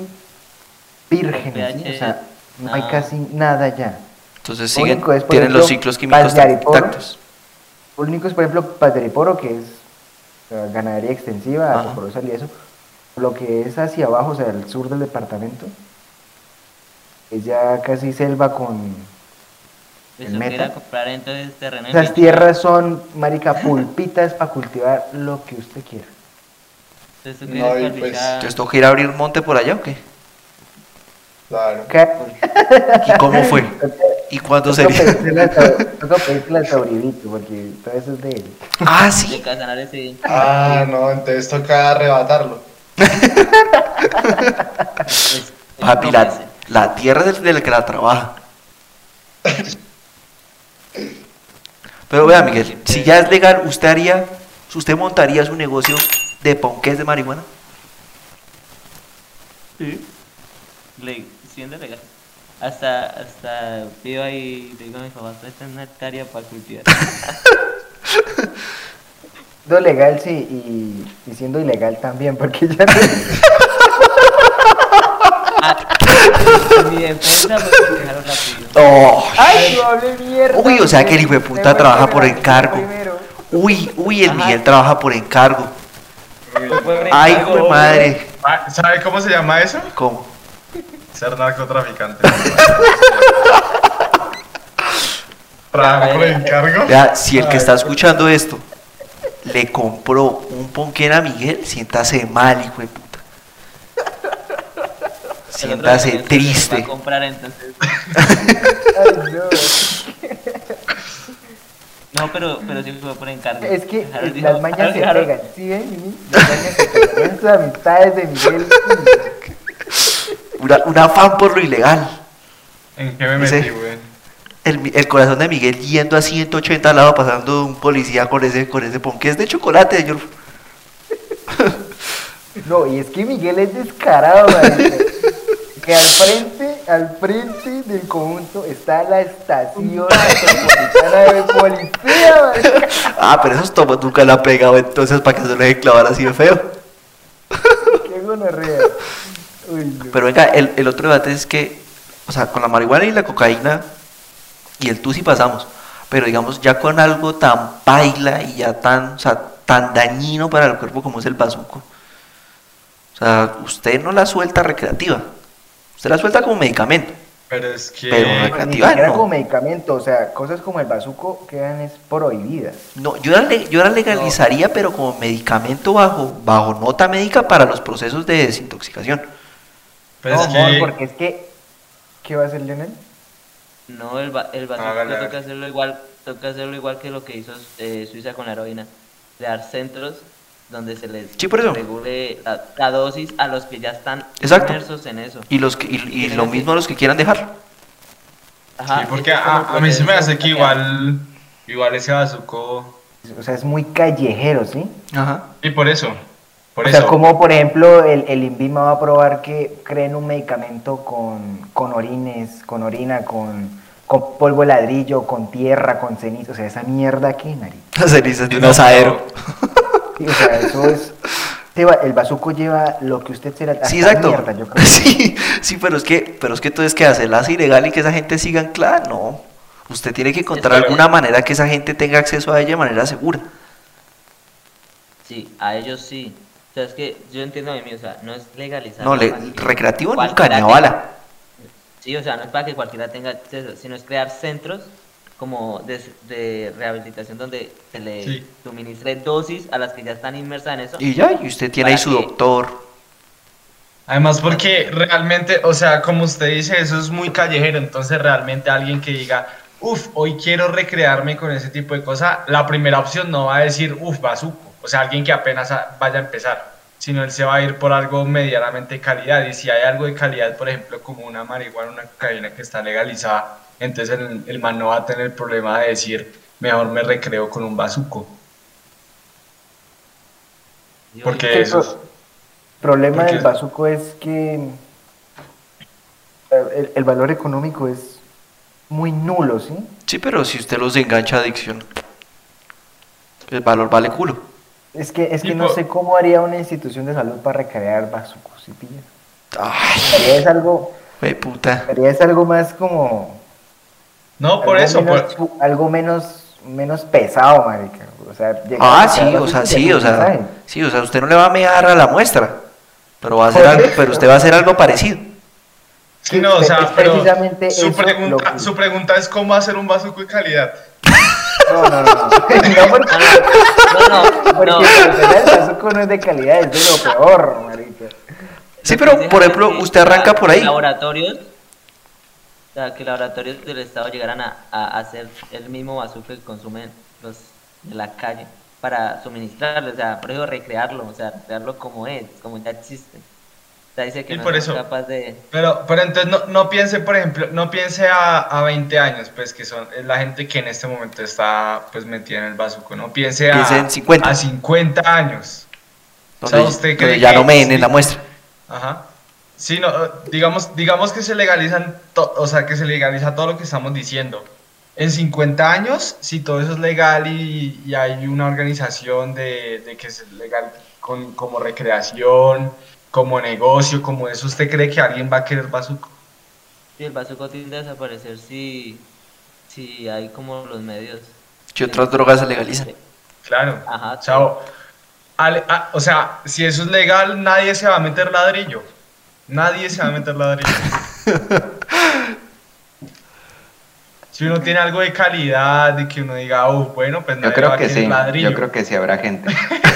vírgenes, o sea, no hay casi nada ya. entonces Lo siguen, único es, por tienen los ejemplo, ciclos químicos intactos. Lo único es, por ejemplo, Padreporo, que es ganadería extensiva, y eso. Lo que es hacia abajo, o sea, el sur del departamento, es ya casi selva con. ¿El yo meta? quería comprar entonces terreno en Esas Michoacán. tierras son, marica, pulpitas para cultivar lo que usted quiera. Entonces, ¿tú No, y pues? Entonces ir a abrir monte por allá o qué? Claro. ¿Qué? ¿Y cómo fue? ¿Y cuándo sería? Tau- toca pedirle al Tauribito, porque todo eso es de él. Ah, sí. Ah, no, entonces toca arrebatarlo. Papi, la, la tierra es del que la trabaja. Pero vea, Miguel, si ya es legal, ¿usted haría, usted montaría su negocio de ponqués de marihuana? Sí. Le, siendo legal. Hasta, hasta pido ahí, le digo a mi papá, esta es una hectárea para cultivar. Lo legal sí, y, y siendo ilegal también, porque ya no... En mi defensa me dejaron rápido. Oh, ¡Ay, no mierda! Uy, o sea que el hijo de puta trabaja por encargo. primero. uy, uy, el Ajá. Miguel trabaja por encargo. Ay, recargo, hijo de madre. Ah, ¿Sabe cómo se llama eso? ¿Cómo? Ser narcotraficante. Trabajo por encargo. Vea, si el que está escuchando esto le compró un ponquén a Miguel, siéntase mal, hijo de puta. Siéntase triste. va a comprar entonces. Ay, no. No, pero, pero sí fue por encargo. Es que Harold dijo- las mañas Harold- se Harold- pegan, ¿sí ven? Mimi? Las mañas se pegan. Esas amistades de Miguel. Una- un afán por lo ilegal. ¿En qué me Ese- metí, güey? El, el corazón de Miguel yendo a 180 al lado, pasando un policía con ese, con ese ponqués de chocolate, señor. No, y es que Miguel es descarado, marica. Que al frente, al frente del conjunto está la estación metropolitana de policía. Ah, pero esos tomos nunca la ha pegado entonces para que se lo deje clavar así de feo. Qué gonorrea. Uy, no. Pero venga, el, el otro debate es que, o sea, con la marihuana y la cocaína y el tú sí pasamos, pero digamos ya con algo tan paila y ya tan, o sea, tan dañino para el cuerpo como es el bazuco. O sea, usted no la suelta recreativa, usted la suelta como medicamento. Pero es que. Pero- Recreativa, no. como medicamento, o sea, cosas como el bazuco quedan es prohibidas. No, yo la, yo la legalizaría, pero como medicamento bajo, bajo nota médica para los procesos de desintoxicación. pero no, es amor, que- porque es que... ¿Qué va a hacer Lionel? No, el, ba el bazuco toca hacerlo igual, toca hacerlo igual que lo que hizo eh, Suiza con la heroína. Crear centros donde se les Sí, por eso. regule la, la dosis a los que ya están Exacto. inmersos en eso. Y, los que, y, y lo mismo a los que quieran dejar. Ajá, Sí, porque a, a mí se me hace que igual. Igual ese bazuco. O sea, es muy callejero, ¿sí? Ajá. Y por eso. Por o eso. sea, como por ejemplo el, el INVIMA va a probar que creen un medicamento con, con orines, con orina, con, con polvo de ladrillo, con tierra, con ceniza. O sea, esa mierda que, nariz. Las cenizas de un No, asadero. Sí, o sea, eso es... Lleva- el bazuco lleva lo que usted la... Sí, exacto. mierda, yo creo. Sí, sí, pero es que, pero es que entonces que hace, la hace ilegal y que esa gente siga anclada, no. Usted tiene que encontrar alguna manera que esa gente tenga acceso a ella de manera segura. Sí, a ellos sí. O sea, es que yo entiendo a mí, o sea, no es legalizar. No, le- recreativo nunca, ni a bala. Sí, o sea, no es para que cualquiera tenga acceso, sino es crear centros como de, de rehabilitación donde se le Sí. suministre dosis a las que ya están inmersas en eso. Y ya, y usted tiene ahí su que- doctor. Además, porque realmente, o sea, como usted dice, eso es muy callejero. Entonces, realmente alguien que diga, uff, hoy quiero recrearme con ese tipo de cosas, la primera opción no va a decir, uff, bazuco. O sea, alguien que apenas a- vaya a empezar, sino él se va a ir por algo medianamente de calidad. Y si hay algo de calidad, por ejemplo, como una marihuana, una cocaína que está legalizada, entonces el, el man no va a tener el problema de decir, mejor me recreo con un bazuco. Porque El eso es- pro- problema porque- del bazuco es que el, el valor económico es muy nulo, ¿sí? Sí, pero si usted los engancha a adicción, el valor vale culo. Es que, es que no sé cómo haría una institución de salud para recrear bazucos, ¿sí pilla? Ay, Sería es algo, de puta. sería es algo más como... No, por algo eso, menos, por- algo menos, menos pesado, marica. O sea, Ah, sí, o sea, sí, o sea, sí, o sea, usted no le va a mear a la muestra, pero va a hacer algo, pero usted va a hacer algo parecido. Sí, no, o Es sea, pero precisamente su pregunta, que- su pregunta es cómo hacer un bazuco de calidad. No, no, no. No, no porque, No, no, no, porque no. el bazuco no es de calidad, es de lo peor, marica. Sí, pero por es ejemplo, usted arranca por ahí. Laboratorios, o sea, que laboratorios del Estado llegaran a, a hacer el mismo bazooka que consumen los de la calle para suministrarlo, o sea, por eso recrearlo, o sea, recrearlo como es, como ya existe. O sea, dice que Y no por eso- capaz de... Pero, pero entonces no, no piense, por ejemplo, no piense a, a 20 años, pues que son es la gente que en este momento está pues metida en el bazuco, no piense a, en 50. a 50 años. O sea, ¿usted cree ya que no me en la muestra. Ajá. Sí, no, digamos, digamos que se legalizan, to- o sea, que se legaliza todo lo que estamos diciendo. En 50 años, si todo eso es legal y, y hay una organización de, de que es legal con, como recreación, como negocio, como eso, ¿usted cree que alguien va a querer bazuco? Sí, el bazooka tiende a desaparecer si, si hay como los medios. ¿Qué otras drogas se legalizan? Claro. Ajá, O sea, o- ale- ah, o sea, si eso es legal, nadie se va a meter ladrillo. Nadie se va a meter ladrillo. Si uno tiene algo de calidad, de que uno diga, oh, bueno, pues Yo nadie va creo a que querer sí, ladrillo. yo creo que sí habrá gente.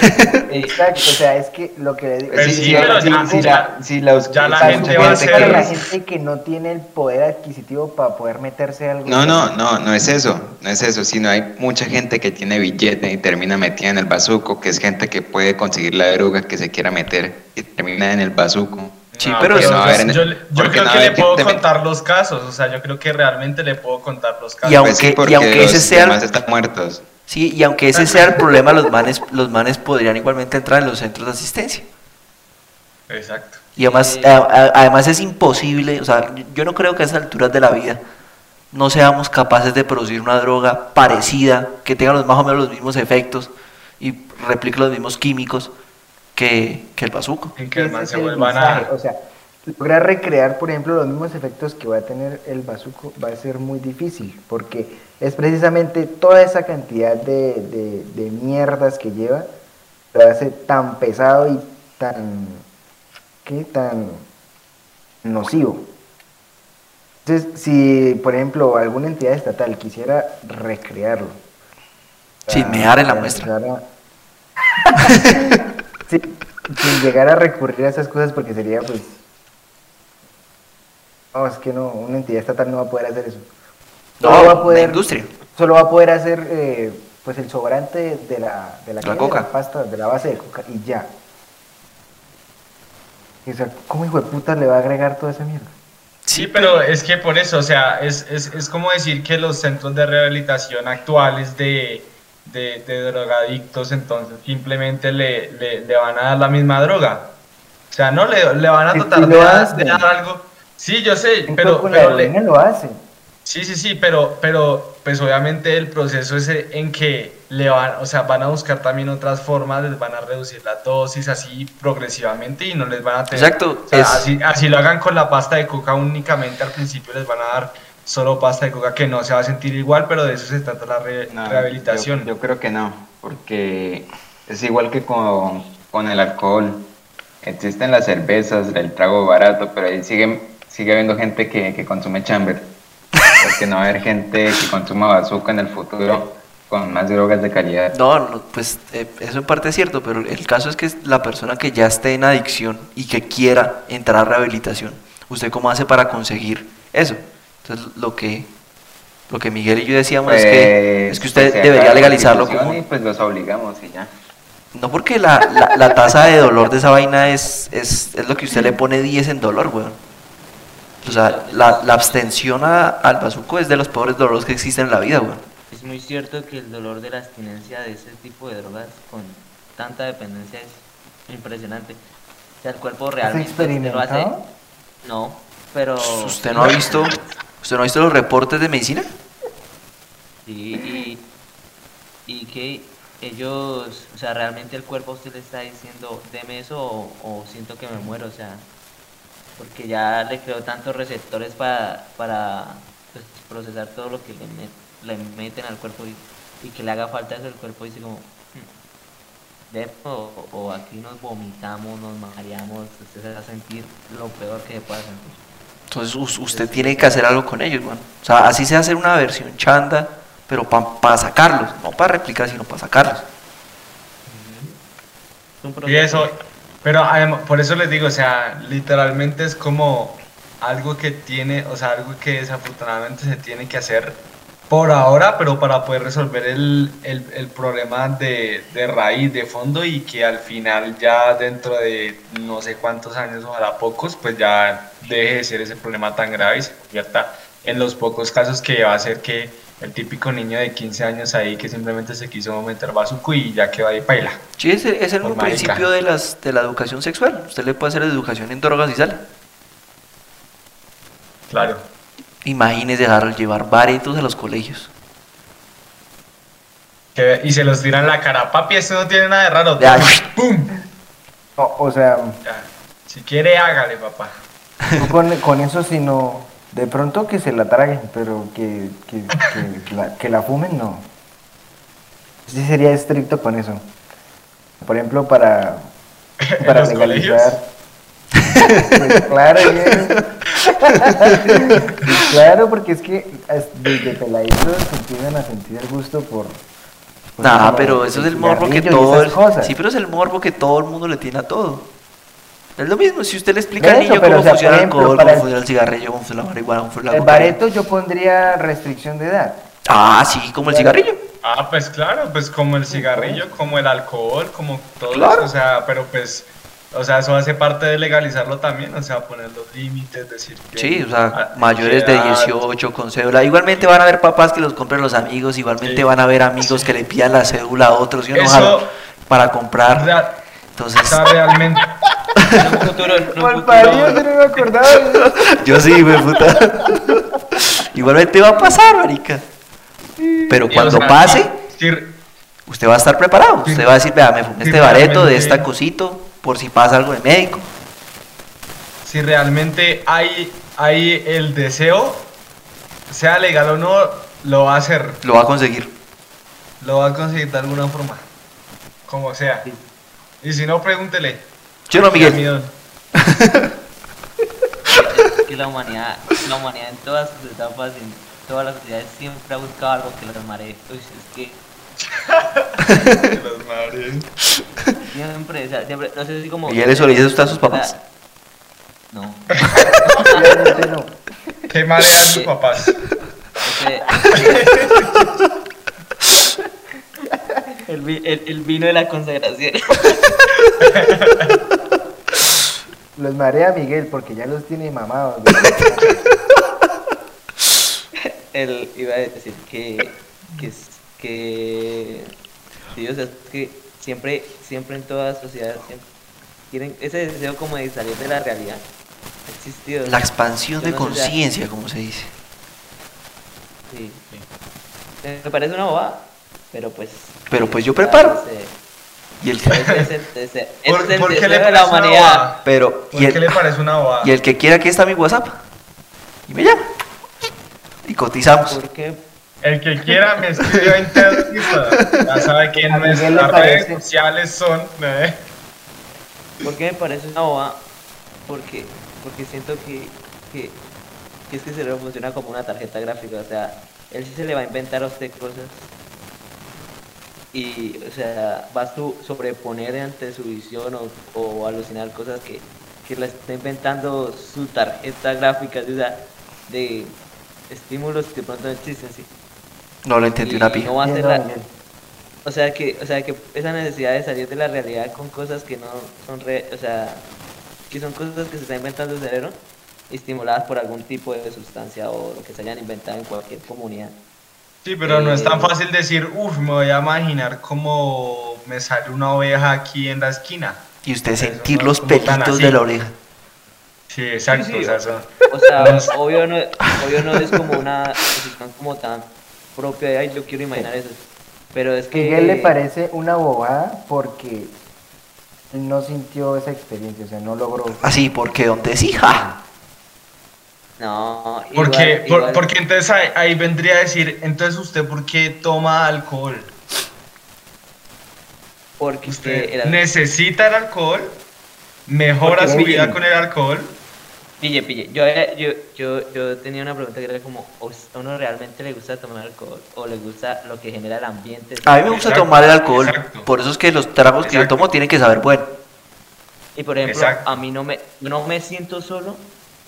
Exacto, o sea, es que lo que le digo... Pues es sí, pero sí, ya- sí, ya- la, si los, ya la Bazuco gente va a ser- la que- gente que no tiene el poder adquisitivo para poder meterse algo. No, no, no, no es eso, no es eso, sino hay mucha gente que tiene billete y termina metida en el bazuco, que es gente que puede conseguir la droga que se quiera meter y termina en el bazuco. Sí, No, pero no, ver, yo, creo no, que le puedo contar los casos, o sea, yo creo que realmente le puedo contar los casos. Y aunque- Pues sí, y aunque ese sea están muertos. Sí, y aunque ese sea el problema, los manes, los manes podrían igualmente entrar en los centros de asistencia. Exacto. Y además, además es imposible, o sea, yo no creo que a esas alturas de la vida no seamos capaces de producir una droga parecida, que tenga los, más o menos los mismos efectos y replique los mismos químicos que, que el bazuco. En que el Ese man es se el vuelva mensaje, nada. O sea, lograr recrear, por ejemplo, los mismos efectos que va a tener el bazuco va a ser muy difícil, porque es precisamente toda esa cantidad de, de- de mierdas que lleva, lo hace tan pesado y tan, ¿qué? tan nocivo. Entonces, si, por ejemplo, alguna entidad estatal quisiera recrearlo, Sin mear en la muestra. a- sin llegar a recurrir a esas cosas porque sería pues no es que no una entidad estatal no va a poder hacer eso No, Solo va a la poder industria. solo va a poder hacer eh, pues el sobrante de la de la, La ¿qué? de coca. pasta de la base de coca y ya o sea cómo hijo de puta le va a agregar toda esa mierda Sí, pero es que por eso, o sea, es, es, es como decir que los centros de rehabilitación actuales de, de, de drogadictos, entonces simplemente le, le, le van a dar la misma droga. O sea, no le, le van a tratar sí de, dar- hacen. de dar algo. Sí, yo sé, pero, con pero la le- lo hacen Sí, sí, sí, pero, pero pues obviamente el proceso es en que le van, o sea, van a buscar también otras formas, les van a reducir la dosis así progresivamente y no les van a tener... Exacto, o sea, es- así, así lo hagan con la pasta de coca únicamente, al principio les van a dar solo pasta de coca que no se va a sentir igual, pero de eso se trata la re- No, rehabilitación. Yo, yo creo que no, porque es igual que con, con el alcohol. Existen las cervezas, el trago barato, pero ahí sigue, sigue habiendo gente que, que consume chamber. Porque no va a haber gente que consuma bazooka en el futuro con más drogas de calidad. No, no, pues eh, eso en parte es cierto, pero el caso es que la persona que ya esté en adicción y que quiera entrar a rehabilitación, ¿usted cómo hace para conseguir eso? Entonces, lo que, lo que Miguel y yo decíamos es que, es que usted pues, debería legalizarlo como... Y pues los obligamos y ya. No porque la, la, la tasa de dolor de esa vaina es, es, es lo que usted le pone 10 en dolor, weón. O sea, la, la abstención a- al bazuco es de los peores dolores que existen en la vida, weón. Es muy cierto que el dolor de la abstinencia de ese tipo de drogas con tanta dependencia es impresionante. O sea, el cuerpo realmente usted lo hace. experimentado? No, pero. ¿Usted no ha visto, usted no ha visto los reportes de medicina? Sí, y, y que ellos, o sea, realmente el cuerpo a usted le está diciendo, deme eso o, siento que me muero, o sea, porque ya le creó tantos receptores para, para pues, procesar todo lo que le, met- le meten al cuerpo y, que le haga falta eso, el cuerpo dice como, "Hmm, deme o, o aquí nos vomitamos, nos mareamos, usted se va a sentir lo peor que se pueda sentir. Entonces us- usted tiene que hacer algo con ellos, weón. O sea, así se hace una versión chanda, pero para sacarlos, no para replicar, sino para sacarlos. Y eso, pero además, por eso les digo, o sea, literalmente es como algo que tiene, o sea, algo que desafortunadamente se tiene que hacer por ahora, pero para poder resolver el, el, el problema de, de raíz, de fondo y que al final ya dentro de no sé cuántos años, ojalá pocos, pues ya deje de ser ese problema tan grave y se convierta en los pocos casos que va a ser que el típico niño de 15 años ahí que simplemente se quiso meter bazuco y ya quedó ahí paila. Sí, es, es el mismo principio de, las, de la educación sexual. Usted le puede hacer educación en drogas y sale. Claro. Imagínese dejar llevar baretos a los colegios. Que- y se los tiran en la cara. Papi, esto no tiene nada de raro. Ya. ¡Pum! o, o sea Ya. Si quiere, hágale, papá. no con, con eso sino de pronto que se la traguen pero que, que, que la, que la fumen no sí sería estricto con eso por ejemplo para ¿En para los colegios? Claro, claro, porque es que desde peladitos se empiezan a sentir el gusto por. por Nah, pero eso es el morbo que todo. cosas. Sí, pero es el morbo que todo el mundo le tiene a todo. Es lo mismo, si usted le explica al niño cómo o sea, funciona por el ejemplo, alcohol, cómo el- funciona el cigarrillo, cómo funciona la marihuana, cómo funciona la El bareto yo pondría restricción de edad. Ah, sí, como el cigarrillo. Ah, pues claro, pues como el cigarrillo, como el alcohol, como todo Claro. eso, o sea, pero pues, o sea, eso hace parte de legalizarlo también, o sea, poner los límites, decir que... Sí, o sea, mayores de edad, 18 con cédula. Igualmente van a haber papás que los compren los amigos, igualmente Sí. van a haber amigos que le pidan la cédula a otros, ¿sí o no, Eso-? Para comprar. Real- Entonces, o sea, realmente, En un futuro, en un Mal parido, yo no me acordaba. Yo sí, me puta. Igualmente va a pasar, marica. Pero Y, cuando o sea, pase, sí, usted va a estar preparado. Sí. Usted va a decir, vea, me fumé Sí, este bareto de esta cosito por si pasa algo de médico. si realmente hay, hay el deseo, sea legal o no, lo va a hacer. Lo va a conseguir. Lo va a conseguir de alguna forma. Como sea. Y si no, pregúntele. Yo no, Miguel. Que la humanidad, la humanidad en todas sus etapas, en todas las sociedades, siempre ha buscado algo que los maree. Uy, es que Los madres. siempre, o sea, siempre, no sé si como... Miguel, ¿eso le dice usted a sus papás? No. Obviamente no. ¿Qué marean sus papás? Ese- el, vi- el- el vino de la consagración. Los marea Miguel porque ya los tiene mamados. El, iba a decir que, que, es- que sí, o sea, que siempre, siempre en todas sociedades siempre tienen ese deseo como de salir de la realidad. Existido. La expansión de no conciencia, como se dice. Sí, Me parece una bobada, pero pues. Pero pues yo preparo. Y el, Ese, ese, ese- ese ¿Por, es el por qué deseo le de la parece una humanidad. pero, ¿Por y qué le el, parece una bobada? y el que quiera, aquí está mi WhatsApp. Y me llama. Y cotizamos. ¿Por qué? El que quiera me escribe a internet. Ya sabe que le nuestras redes sociales son. ¿eh? ¿Por qué me parece una bobada? Porque, porque siento que, que, que es que el cerebro funciona como una tarjeta gráfica. O sea, él sí se le va a inventar a usted cosas. Y, o sea, va a su- sobreponer ante su visión o, o alucinar cosas que, que le está inventando su tarjeta gráfica. O sea, de estímulos que de pronto no existen, sí. No lo entendí una pija. no va a ser Entiendo, la- Miguel. o sea que, o sea que esa necesidad de salir de la realidad con cosas que no son re, o sea, que son cosas que se está inventando el cerebro, estimuladas por algún tipo de sustancia o lo que se hayan inventado en cualquier comunidad. Sí, pero no es tan Eh. fácil decir, uff, me voy a imaginar cómo me sale una oveja aquí en la esquina. Y usted sentir los pelitos de la oreja. Sí, exacto. Sí, sí, o sea, son- O sea, Los- obvio no, obvio no es como una decisión como tan propia de, ay, yo quiero imaginar eso. Pero es que... Miguel le parece una bobada porque no sintió esa experiencia, o sea, no logró. Así, porque donde sí, ja. No, Porque, igual- por- igual- porque entonces ahí, ahí vendría a decir, entonces usted por qué toma alcohol? porque Usted era- necesita el alcohol, mejora Porque su es vida bien. con el alcohol. Pille, pille. Yo, eh, yo, yo, yo tenía una pregunta que era como, ¿o s- ¿a uno realmente le gusta tomar alcohol? ¿O le gusta lo que genera el ambiente? A mí me gusta Exacto, tomar el alcohol. exacto. Por eso es que los tragos que yo Exacto. tomo tienen que saber bueno. Y por ejemplo, Exacto. a mí no me, no me siento solo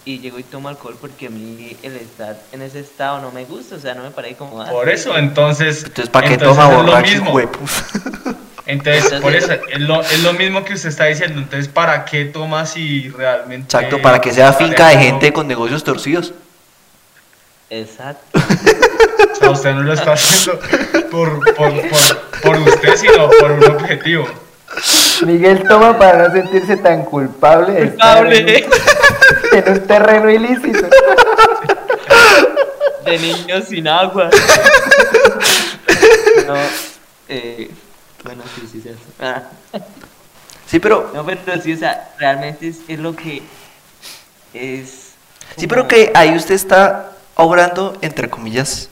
y llego y tomo alcohol porque a mí el estar en ese estado no me gusta, o sea, no me parece como... Por eso, entonces. Entonces, ¿para qué toma borracho? Entonces, por eso, es lo, es lo mismo que usted está diciendo. Entonces, ¿para qué toma si realmente. Exacto, para que sea finca de gente con negocios torcidos. Exacto. O sea, usted no lo está haciendo por, por, por, por usted, sino por un objetivo. Miguel toma para no sentirse tan culpable de Culpable. en un, en un terreno ilícito. De niños sin agua. No, eh, bueno, sí, sí, sí. Ah. Sí, pero, No, pero sí, o sea, realmente es, es lo que es... sí, pero que ahí usted está obrando, entre comillas,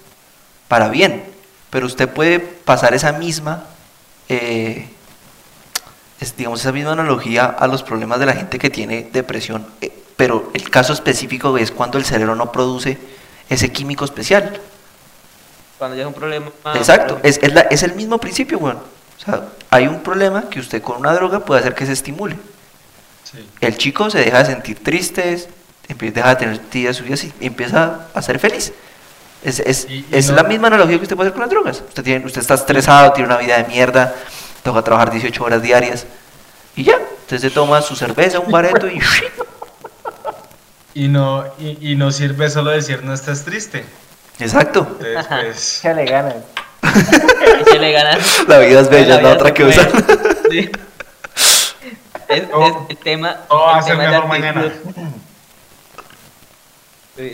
para bien. Pero usted puede pasar esa misma, eh, es, digamos, esa misma analogía a los problemas de la gente que tiene depresión. eh, pero el caso específico es cuando el cerebro no produce ese químico especial. Cuando llega un problema... Exacto, es, es, la- es el mismo principio, bueno. O sea, hay un problema que usted con una droga puede hacer que se estimule. Sí. El chico se deja de sentir triste, deja de tener días suyas y empieza a ser feliz. Es, es, Y- y es no- la misma analogía que usted puede hacer con las drogas. Usted, tiene, usted está estresado, tiene una vida de mierda, toca trabajar 18 horas diarias y ya. Usted se toma su cerveza, un bareto y... Y no, y, y no sirve solo decir no estás triste. Exacto. Entonces, pues. Échale ganas. Y se le gana... La vida es bella, La otra que usan. Sí. es, el tema. todo va a ser mejor mañana.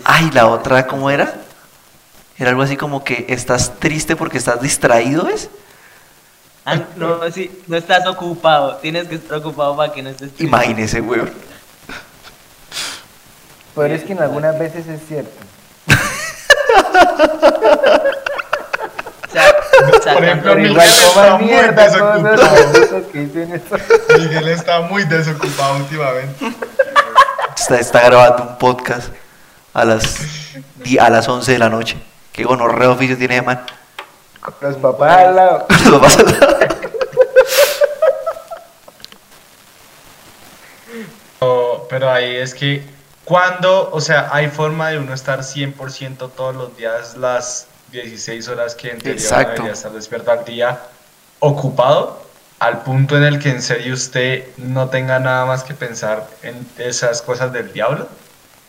Ay, la otra, ¿cómo era? Era algo así como que estás triste porque estás distraído, ¿es? Ah, no, sí, no estás ocupado. Tienes que estar ocupado para que no estés triste. Imagínese, weón. Pero es que en algunas veces es cierto. O sea, sacando- Por ejemplo, Miguel está muy los desocupado. Miguel está muy desocupado últimamente. Está, está grabando un podcast a las, a las 11 de la noche. Qué gonorrea oficio tiene ese man. Con los papás al lado. Lo pasa nada. Pero, pero ahí es que cuando, o sea, hay forma de uno estar 100% todos los días las 16 horas que en teoría Exacto. debería estar despierto al día, ocupado, al punto en el que en serio usted no tenga nada más que pensar en esas cosas del diablo.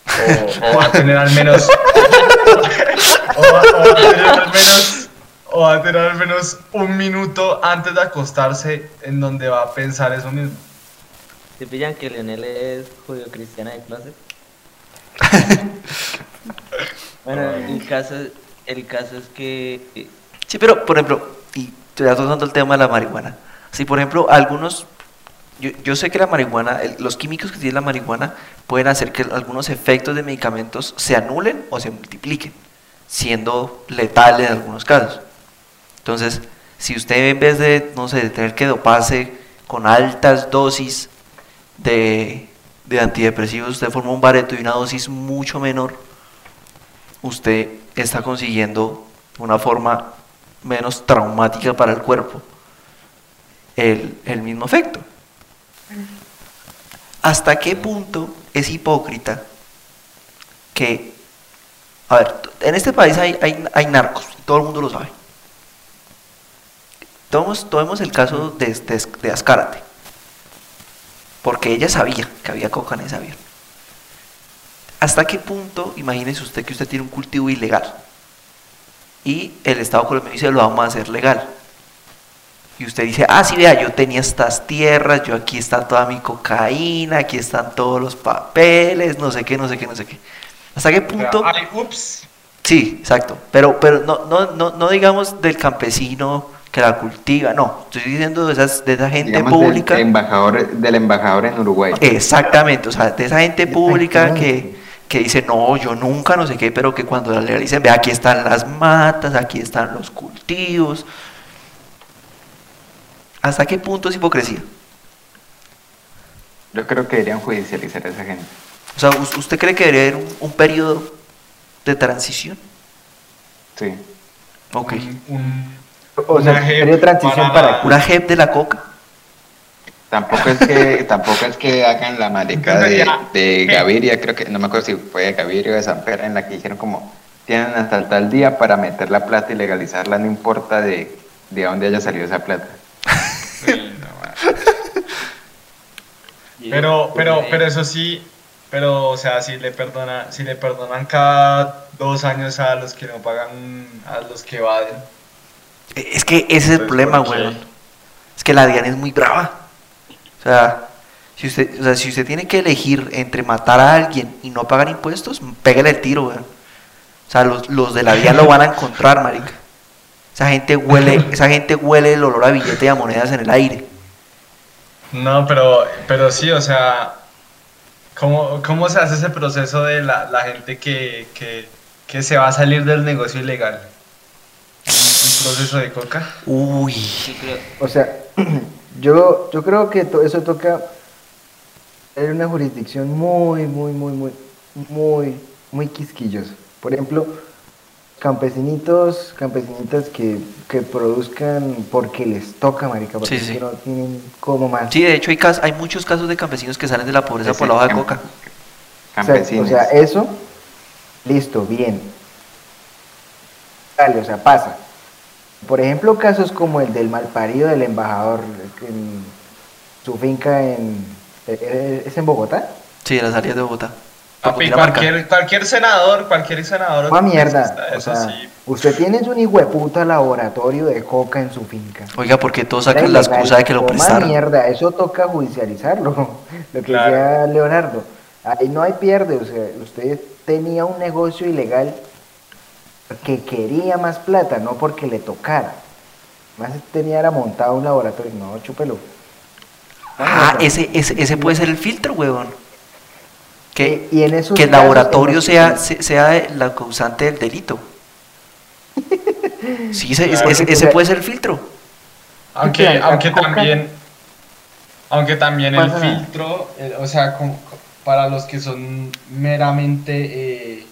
O, o va a tener al menos o, va, o va a tener al menos o va a tener al menos un minuto antes de acostarse en donde va a pensar eso mismo. ¿Se pillan que Leonel es judío cristiana de closet? bueno, el caso, el caso es que eh, Sí, pero por ejemplo, y ya tocando el tema de la marihuana. Si por ejemplo algunos, yo, yo sé que la marihuana, el- los químicos que tiene la marihuana pueden hacer que algunos efectos de medicamentos se anulen o se multipliquen, siendo letales en algunos casos. Entonces, si usted en vez de, no sé, de tener que doparse con altas dosis de, de antidepresivos, usted forma un bareto y una dosis mucho menor, usted está consiguiendo una forma menos traumática para el cuerpo el, el mismo efecto. ¿Hasta qué punto es hipócrita que, a ver, en este país hay, hay, hay narcos, todo el mundo lo sabe. Tomemos, tomemos el caso de, de, de Azcárate, porque ella sabía que había coca en ese avión. ¿Hasta qué punto, imagínese usted que usted tiene un cultivo ilegal y el Estado colombiano dice lo vamos a hacer legal? Y usted dice, ah, sí, vea, yo tenía estas tierras, yo aquí está toda mi cocaína, aquí están todos los papeles, no sé qué, no sé qué, no sé qué. ¿Hasta qué punto? Ay, ups. Sí, exacto. Pero, pero no, no, no, no digamos del campesino que la cultiva, no. Estoy diciendo de, esas, de esa gente Digamos, pública. Del, embajador, del embajador en Uruguay. Exactamente, o sea, de esa gente pública que. Que dice, no, yo nunca, no sé qué, pero que cuando la legalicen, ve, aquí están las matas, aquí están los cultivos. ¿Hasta qué punto es hipocresía? Yo creo que deberían judicializar a esa gente. O sea, ¿us- ¿usted cree que debería haber un, un periodo de transición? Sí. Ok. Un- un- O sea, una JEP sería transición para Una JEP de la coca. Tampoco es que, tampoco es que hagan la marica de, de Gaviria, creo que, no me acuerdo si fue de Gaviria o de San Pedro, en la que dijeron como, tienen hasta tal día para meter la plata y legalizarla, no importa de, de dónde haya salido esa plata. Sí, no, man. Pero, pero, pero eso sí, pero, o sea, si le perdona, si le perdonan cada dos años a los que no pagan, a los que evaden. Es que ese es el Pues, problema, weón. Es que la DIAN es muy brava. O sea, si usted, o sea, si usted tiene que elegir entre matar a alguien y no pagar impuestos, pégale el tiro, weón. O sea, los, los de la DIAN lo van a encontrar, marica. Esa gente huele, esa gente huele el olor a billete y a monedas en el aire. No, pero, pero sí, o sea, ¿cómo, cómo se hace ese proceso de la, la gente que, que, que se va a salir del negocio ilegal? ¿Un, un proceso de coca? Uy. O sea, yo, yo creo que to- eso toca en una jurisdicción muy, muy, muy, muy, muy, muy quisquillosa. Por ejemplo, campesinitos, campesinitas que, que produzcan porque les toca, marica, porque Sí, no tienen como más. Sí, de hecho hay, cas- hay muchos casos de campesinos que salen de la pobreza Sí, por la hoja de coca. Campesinos. O sea, eso, listo, bien. Dale, o sea, pasa. Por ejemplo, casos como el del malparido del embajador en su finca en... ¿e- ¿Es en Bogotá? Sí, de las áreas de Bogotá. Papi, cualquier, cualquier senador, cualquier senador. Una mierda, congresista, o Eso sea, sí, Usted tiene un hijueputa laboratorio de coca en su finca. Oiga, porque todos sacan la excusa de que lo prestaron. mierda, eso toca judicializarlo. Lo que Claro. decía Leonardo. Ahí no hay pierde, o sea, usted tenía un negocio ilegal que quería más plata, no porque le tocara. Más tenía era montado un laboratorio, no, chúpelo. Ah, ese, ese, ese puede ser el filtro, huevón. Que, Y- y en esos que el laboratorio en sea, se- se- sea la causante del delito. Sí, ese, Claro. ese, ese puede ser el filtro. Aunque, aunque también, aunque también el filtro, eh, o sea, como- para los que son meramente eh,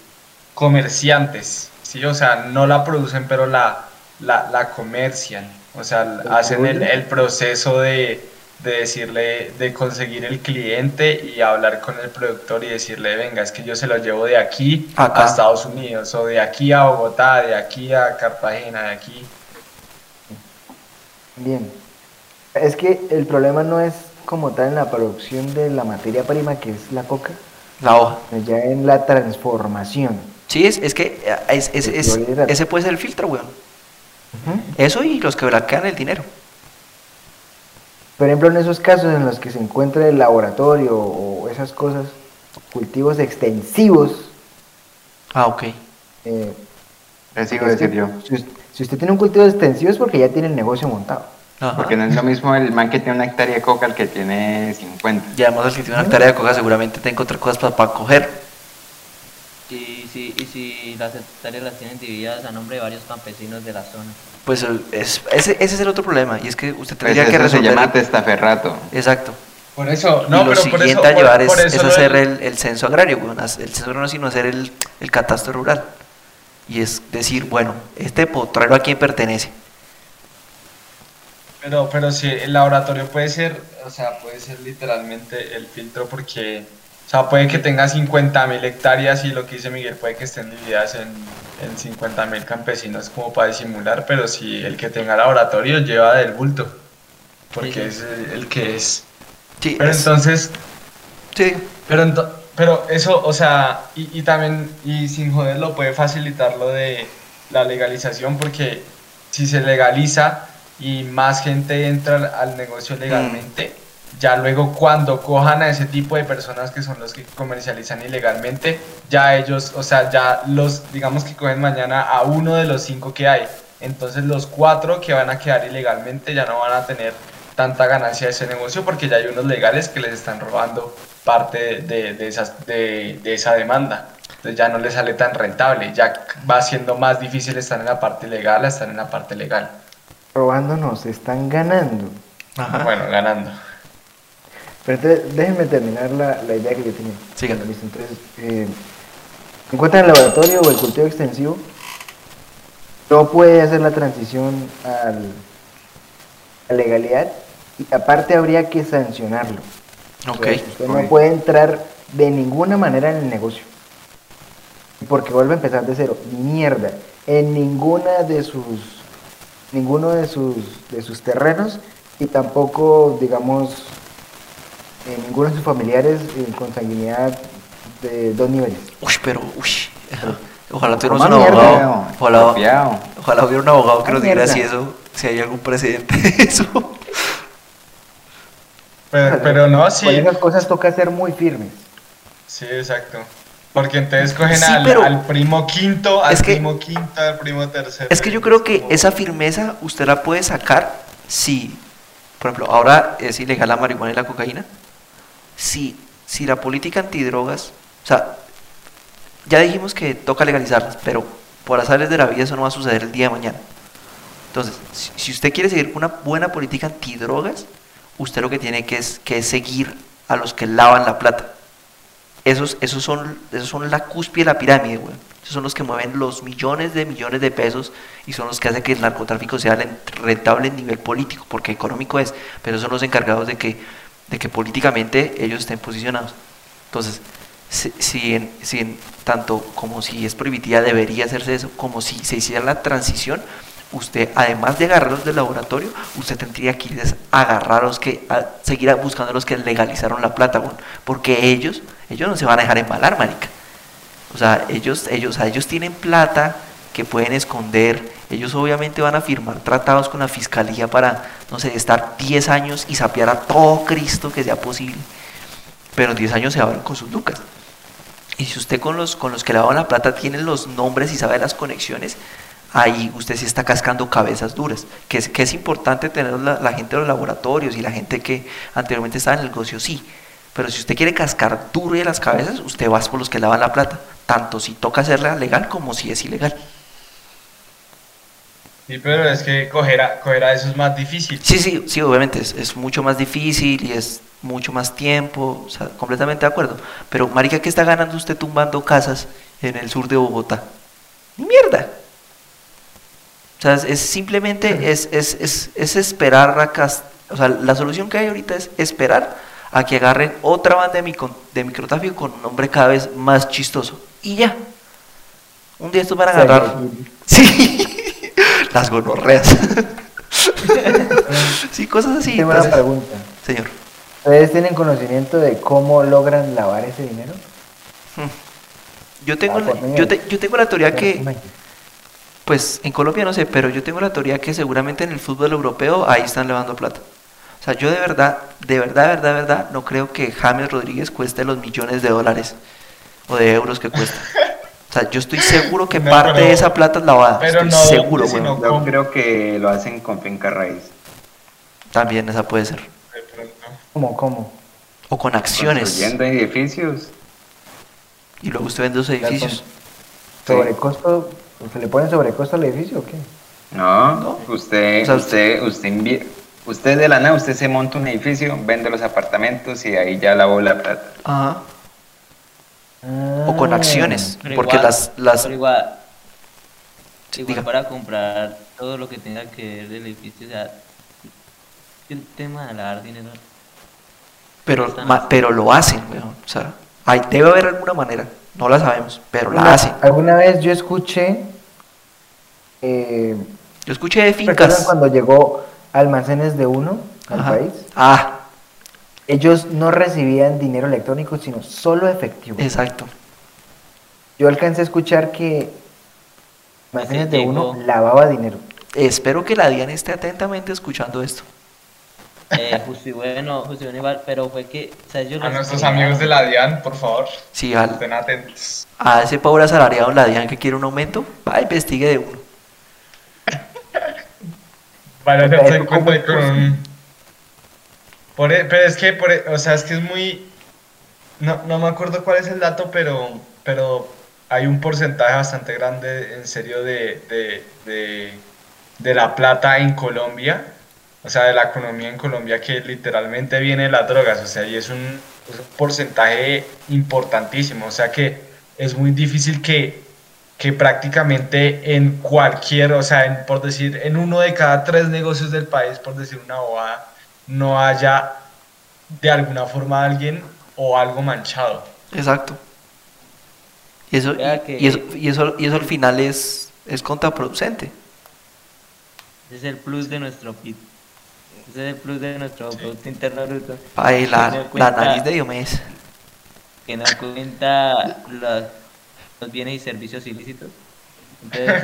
comerciantes, ¿sí? O sea, no la producen, pero la, la, la comercian. O sea, hacen el, el proceso de, de decirle, de conseguir el cliente y hablar con el productor y decirle, venga, es que yo se lo llevo de aquí Acá. a Estados Unidos, o de aquí a Bogotá, de aquí a Cartagena, de aquí. Bien. Es que el problema no es como tal en la producción de la materia prima que es la coca, La hoja. ya en la transformación. Sí, es, es que eh, es- es- ese puede ser el filtro, weón. Eso y los que blanquean el dinero. Por ejemplo, en esos casos en los que se encuentra el laboratorio o esas cosas, cultivos extensivos, Ah, ok. eh, Les iba a decir yo. Si, us- si usted tiene un cultivo extensivo es porque ya tiene el negocio montado. Ajá. Porque no es lo mismo el man que tiene una hectárea de coca al que tiene 50. Y además el que tiene una hectárea de coca seguramente te encuentra cosas para, para coger. Y si, y si las hectáreas las tienen divididas a nombre de varios campesinos de la zona. Pues el- es, ese, ese es el otro problema. Y es que usted Pues tendría que eso se resolver. llama testaferrato. Exacto. Por eso, y no, lo pero por siguiente eso, a por- llevar por es, eso es hacer el, el censo agrario. El censo agrario no sino hacer el, el catastro rural. Y es decir, bueno, este potrero a quién pertenece. Pero, pero sí, el laboratorio puede ser, o sea, puede ser literalmente el filtro porque, sea, puede que tenga 50.000 hectáreas y lo que dice Miguel puede que estén divididas en, en 50.000 campesinos como para disimular, pero si el que tenga laboratorio lleva del bulto, porque Sí, es el, el que es. Sí, Pero es- entonces, sí. pero, ento- pero eso, o sea, y, y también, y sin joderlo, puede facilitar lo de la legalización, porque si se legaliza y más gente entra al negocio legalmente, ya luego cuando cojan a ese tipo de personas que son los que comercializan ilegalmente, ya ellos, o sea, ya los, digamos que cogen mañana a uno de los cinco que hay, entonces los cuatro que van a quedar ilegalmente ya no van a tener tanta ganancia de ese negocio porque ya hay unos legales que les están robando parte de, de esas, de, de esa demanda. Entonces ya no les sale tan rentable, ya va siendo más difícil estar en la parte ilegal a estar en la parte legal. Robándonos, están ganando. Ajá. Bueno, ganando. Pero déjenme terminar la, la idea que yo tenía. Listo, entonces, eh, encuentran el laboratorio o el cultivo extensivo, no puede hacer la transición al, a legalidad y aparte habría que sancionarlo. O Ok. sea, usted no puede entrar de ninguna manera en el negocio. Porque vuelve a empezar de cero. Mierda. En ninguna de sus. Ninguno de sus, de sus terrenos y tampoco, digamos, en ninguno de sus familiares eh, con sanguinidad de dos niveles. Uy, pero, uy. Ojalá tuviéramos un mierda. abogado. Ojalá, hubiera un abogado que nos diga si eso, si hay algún precedente de eso. Pero, pero no, sí. Con esas cosas toca ser muy firmes. Sí, exacto. Porque entonces cogen Sí, al, pero- al primo quinto, al Es que- primo quinto, al primo tercero. Es que yo creo que esa firmeza usted la puede sacar si, por ejemplo, ahora es ilegal la marihuana y la cocaína. Si, si la política antidrogas, o sea, ya dijimos que toca legalizarlas, pero por azares de la vida eso no va a suceder el día de mañana. Entonces, si, usted quiere seguir una buena política antidrogas, usted lo que tiene que es, que es seguir a los que lavan la plata. Esos, esos, son, esos son la cúspide de la pirámide, güey. Esos son los que mueven los millones de millones de pesos y son los que hacen que el narcotráfico sea rentable en nivel político, porque económico es, pero son los encargados de que, de que políticamente ellos estén posicionados. Entonces, si, en, si en tanto como si es prohibitiva debería hacerse eso, como si se hiciera la transición, usted además de agarrarlos del laboratorio, usted tendría que ir a los que, a seguir buscando a los que legalizaron la plata, porque ellos, ellos no se van a dejar embalar, marica. O sea, ellos, ellos, ellos tienen plata que pueden esconder. Ellos obviamente van a firmar tratados con la fiscalía para, no sé, estar 10 años y sapear a todo Cristo que sea posible. Pero en 10 años se abren con sus lucas. Y si usted con los, con los que lavan la plata tiene los nombres y sabe las conexiones, ahí usted sí está cascando cabezas duras. Que es, que es importante tener la, la gente de los laboratorios y la gente que anteriormente estaba en el negocio, sí. Pero si usted quiere cascar duro de las cabezas, usted va por los que lavan la plata. Tanto si toca hacerla legal como si es ilegal. Sí, pero es que coger a, coger a eso es más difícil. Sí, sí, sí, obviamente es, es mucho más difícil y es mucho más tiempo, o sea, completamente de acuerdo. Pero, marica, ¿qué está ganando usted tumbando casas en el sur de Bogotá? Ni mierda. O sea, es, simplemente, es, es, es, es esperar a cas- O sea, la solución que hay ahorita es esperar a que agarren otra banda de, micro, de microtráfico con un nombre cada vez más chistoso. Y ya. Un día estos van a agarrar... Sí, las gonorreas. sí, cosas así. Tengo una pregunta. Señor. ¿Ustedes tienen conocimiento de cómo logran lavar ese dinero? Yo tengo, Ah, la- yo, te- yo tengo la teoría que, pues en Colombia no sé, pero yo tengo la teoría que seguramente en el fútbol europeo ahí están lavando plata. O sea, yo de verdad, de verdad, de verdad, de verdad, no creo que James Rodríguez cueste los millones de dólares o de euros que cuesta. O sea, yo estoy seguro que No, parte pero- de esa plata es lavada. pero estoy no seguro, sino- Yo creo que lo hacen con finca raíz. También esa puede ser. ¿Cómo, cómo? O con acciones. Construyendo edificios. Y luego usted vende los edificios. ¿Sobrecosto? ¿Se le ponen sobrecosto al edificio o qué? No, No. usted, O sea, usted, usted invie- usted de la nada, usted se monta un edificio, vende los apartamentos y ahí ya lavó la plata. Ajá. O con Ah. acciones. Pero Porque igual- las, las pero igual, Sí, igual para comprar todo lo que tenga que ver del edificio, o sea, el tema de lavar dinero. Pero, ma- pero lo hacen, weón. O sea, hay, debe haber alguna manera. No la sabemos, pero la Una- hacen. Alguna vez yo escuché, eh, Yo escuché de ¿recuerdan fincas. cuando llegó almacenes de uno al Ajá. país? Ah, Ellos no recibían dinero electrónico, sino solo efectivo. exacto. Yo alcancé a escuchar que almacenes de uno lavaba dinero. Espero que la DIAN esté atentamente escuchando esto. Eh, justo y bueno, justo y bueno igual, pero fue que, o sea, ellos A nuestros amigos de la DIAN, por favor, Si al- estén atentos. a ese pobre asalariado en la DIAN que quiere un aumento, va, investigue de uno. Van a Pero, hacerse ¿cómo cuenta es con un... E- pero es que, e- o sea, es que es muy... No, no me acuerdo cuál es el dato, pero, pero hay un porcentaje bastante grande, en serio, de, de, de, la plata en Colombia, o sea, de la economía en Colombia que literalmente viene de las drogas, o sea, y es un, porcentaje importantísimo, o sea que es muy difícil que, que prácticamente en cualquier, o sea, por decir, en uno de cada tres negocios del país, por decir una bobada, no haya de alguna forma alguien o algo manchado. Exacto. Y eso, y, que- y eso, y, eso, y eso al final es, es contraproducente. Ese es el plus de nuestro PIB. Ese es el plus de nuestro Producto Interno Bruto. Ay, la, la nariz de Diomedes. Que no cuenta los, los bienes y servicios ilícitos.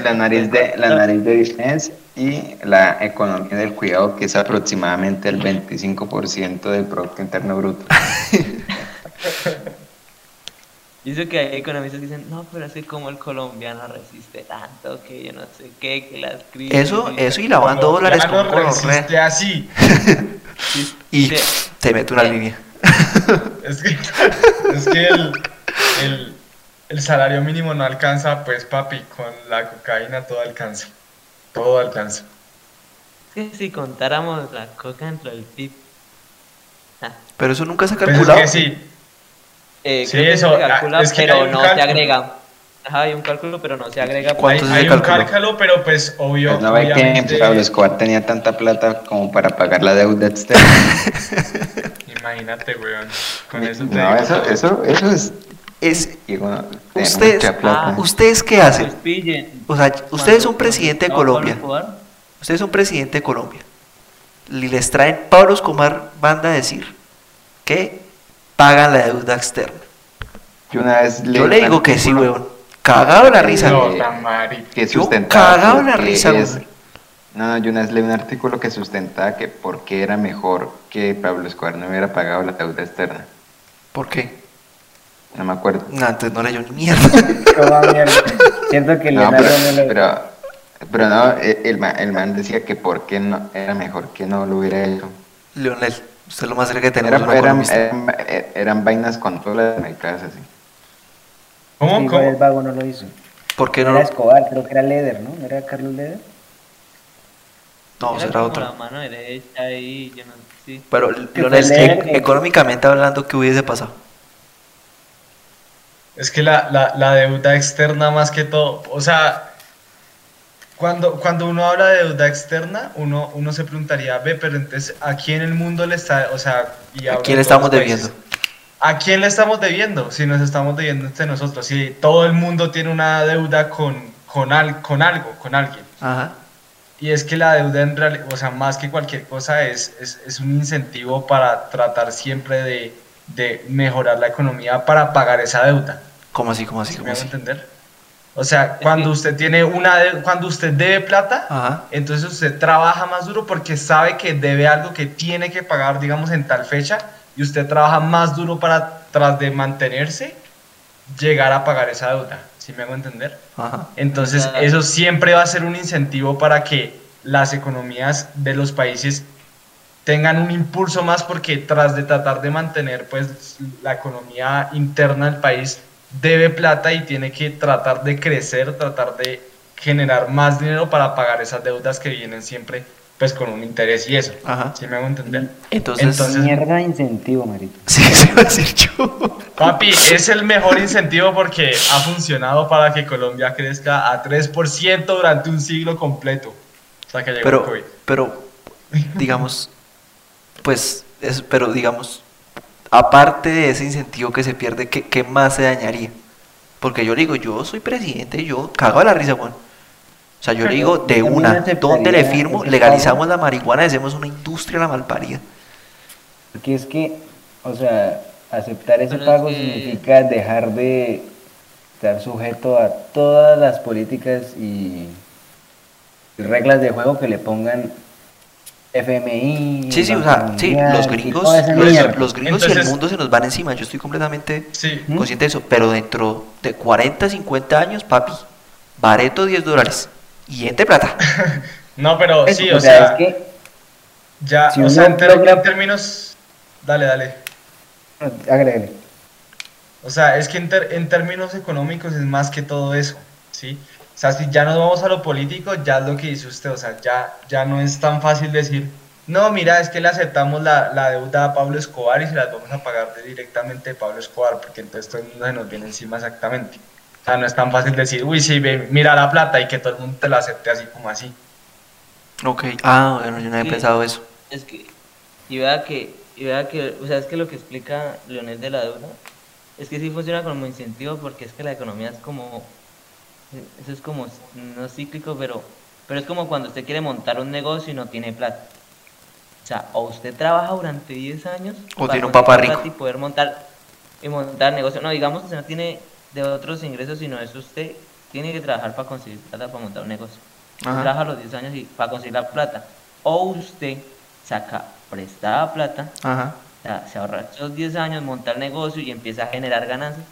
La nariz de, la nariz de y la economía del cuidado, que es aproximadamente el 25% del Producto Interno Bruto. Y eso que hay economistas que dicen, no, pero es que como el colombiano resiste tanto, que yo no sé qué, que las crisis... Eso, eso y lavando dólares con resiste así. Y Sí. se mete una línea. Es que, es que el, el, el salario mínimo no alcanza, pues papi, con la cocaína todo alcanza. Todo alcanza. Es que si contáramos la coca dentro del PIB... ah, Pero eso nunca se ha Pues es calculado. que sí, eh, Sí, eso, se calcula, es que pero no se cálculo. agrega. Ajá, hay un cálculo, pero no se agrega. ¿Cuánto hay, ese hay un cálculo? pero pues obvio. Pues no ve que Pablo Escobar tenía tanta plata como para pagar la deuda externa. Imagínate, weón. Con eso te No, digo eso, todo. eso, eso es. Es, ustedes, plata. ah, ¿Ustedes qué Pues hacen? pillen. O sea, Cuando- ustedes son cuando presidente de Colombia. Escobar, Ustedes son presidente de Colombia. Y les traen Pablo Escobar, banda a decir que pagan la deuda externa. Yo una vez Yo le digo que sí, weón. cagado la risa. No, que Yo cagado la risa, es-. No, yo una vez leí un artículo que sustentaba que por qué era mejor que Pablo Escobar no hubiera pagado la deuda externa. ¿Por qué? No me acuerdo. No, entonces no leyó ni mierda. Toma mierda. Siento que No, Leonardo pero, no lo... pero, pero no, el, el man, el man decía que por qué no era mejor que no lo hubiera hecho. Leonel, usted es lo más cerca que tenemos Eran, de un eran, economista. eran, eran vainas con todas las mercadas así. ¿Cómo? El ¿Cómo? vago no lo hizo. ¿Por qué Era no? Escobar, creo que era Leder, ¿no? ¿Era Carlos Leder? No, Era como otro. la mano derecha ahí, yo no sí. Pero, Leonel, e- eh. económicamente hablando, ¿qué hubiese pasado? Es que la, la, la deuda externa más que todo, o sea, cuando, cuando uno habla de deuda externa, uno, uno se preguntaría, ve, pero entonces, ¿a quién el mundo le está, o sea, y ¿A quién le estamos debiendo? ¿A quién le estamos debiendo? Si nos estamos debiendo entre nosotros, si todo el mundo tiene una deuda con, con, al- con algo, con alguien. Ajá. Y es que la deuda en realidad, o sea, más que cualquier cosa, es, es, es un incentivo para tratar siempre de, de mejorar la economía para pagar esa deuda. ¿Cómo así, cómo así, ¿Sí cómo me hago así? entender? O sea, cuando usted tiene una de- cuando usted debe plata, Ajá. entonces usted trabaja más duro porque sabe que debe algo que tiene que pagar, digamos, en tal fecha, y usted trabaja más duro para, tras de mantenerse, llegar a pagar esa deuda. ¿Sí me hago entender? Ajá. Entonces, Ajá. eso siempre va a ser un incentivo para que las economías de los países tengan un impulso más porque tras de tratar de mantener pues la economía interna del país debe plata y tiene que tratar de crecer, tratar de generar más dinero para pagar esas deudas que vienen siempre pues con un interés y eso. Ajá. ¿Sí me hago entender? Entonces, Entonces- Mierda de incentivo, marico. sí, sí, iba a decir yo. Papi, es el mejor incentivo porque ha funcionado para que Colombia crezca a 3% durante un siglo completo. O sea que llegó el Pero, COVID. pero, digamos, pues, es, pero digamos, aparte de ese incentivo que se pierde, ¿qué, qué más se dañaría? Porque yo le digo, yo soy presidente, yo cago a la risa, Juan. O sea, yo le digo, de una, ¿dónde le firmo? Legalizamos la marihuana y hacemos una industria a la malparida. Porque es que, o sea, aceptar ese pago significa dejar de estar sujeto a todas las políticas y reglas de juego que le pongan FMI. Sí, sí, o sea, sí, los gringos, los, gringos y el mundo se nos van encima, yo estoy completamente Sí. ¿Mm? consciente de eso, pero dentro de 40, 50 años, papi, bareto 10 dólares y entre plata. No, pero Eso, sí, o o sea, sea, es que, ya, si o sea, en, ter- logra- en términos... Dale, dale. agrégale. O sea, es que en, ter- en términos económicos es más que todo eso, ¿sí? O sea, si ya nos vamos a lo político, ya es lo que dice usted, o sea, ya, ya no es tan fácil decir, no, mira, es que le aceptamos la, la deuda a Pablo Escobar y se las vamos a pagar directamente de Pablo Escobar, porque entonces todo el mundo se nos viene encima exactamente. O sea, no es tan fácil decir, uy, sí, ve, mira la plata y que todo el mundo te la acepte así como así. Ok, ah, bueno, yo no había Sí. pensado eso. Es que, y vea que, y vea que, o sea, es que lo que explica Leonel de la deuda, es que sí funciona como incentivo porque es que la economía es como, eso es como, no cíclico, pero, pero es como cuando usted quiere montar un negocio y no tiene plata. O sea, o usted trabaja durante 10 años O para tiene un papá rico. y poder montar, y montar negocio. No, digamos que usted no tiene de otros ingresos, sino eso usted tiene que trabajar para conseguir plata para montar un negocio. Usted trabaja los 10 años y, para conseguir la plata. O usted saca prestada plata, Ajá. o sea, se ahorra esos 10 años, monta el negocio y empieza a generar ganancias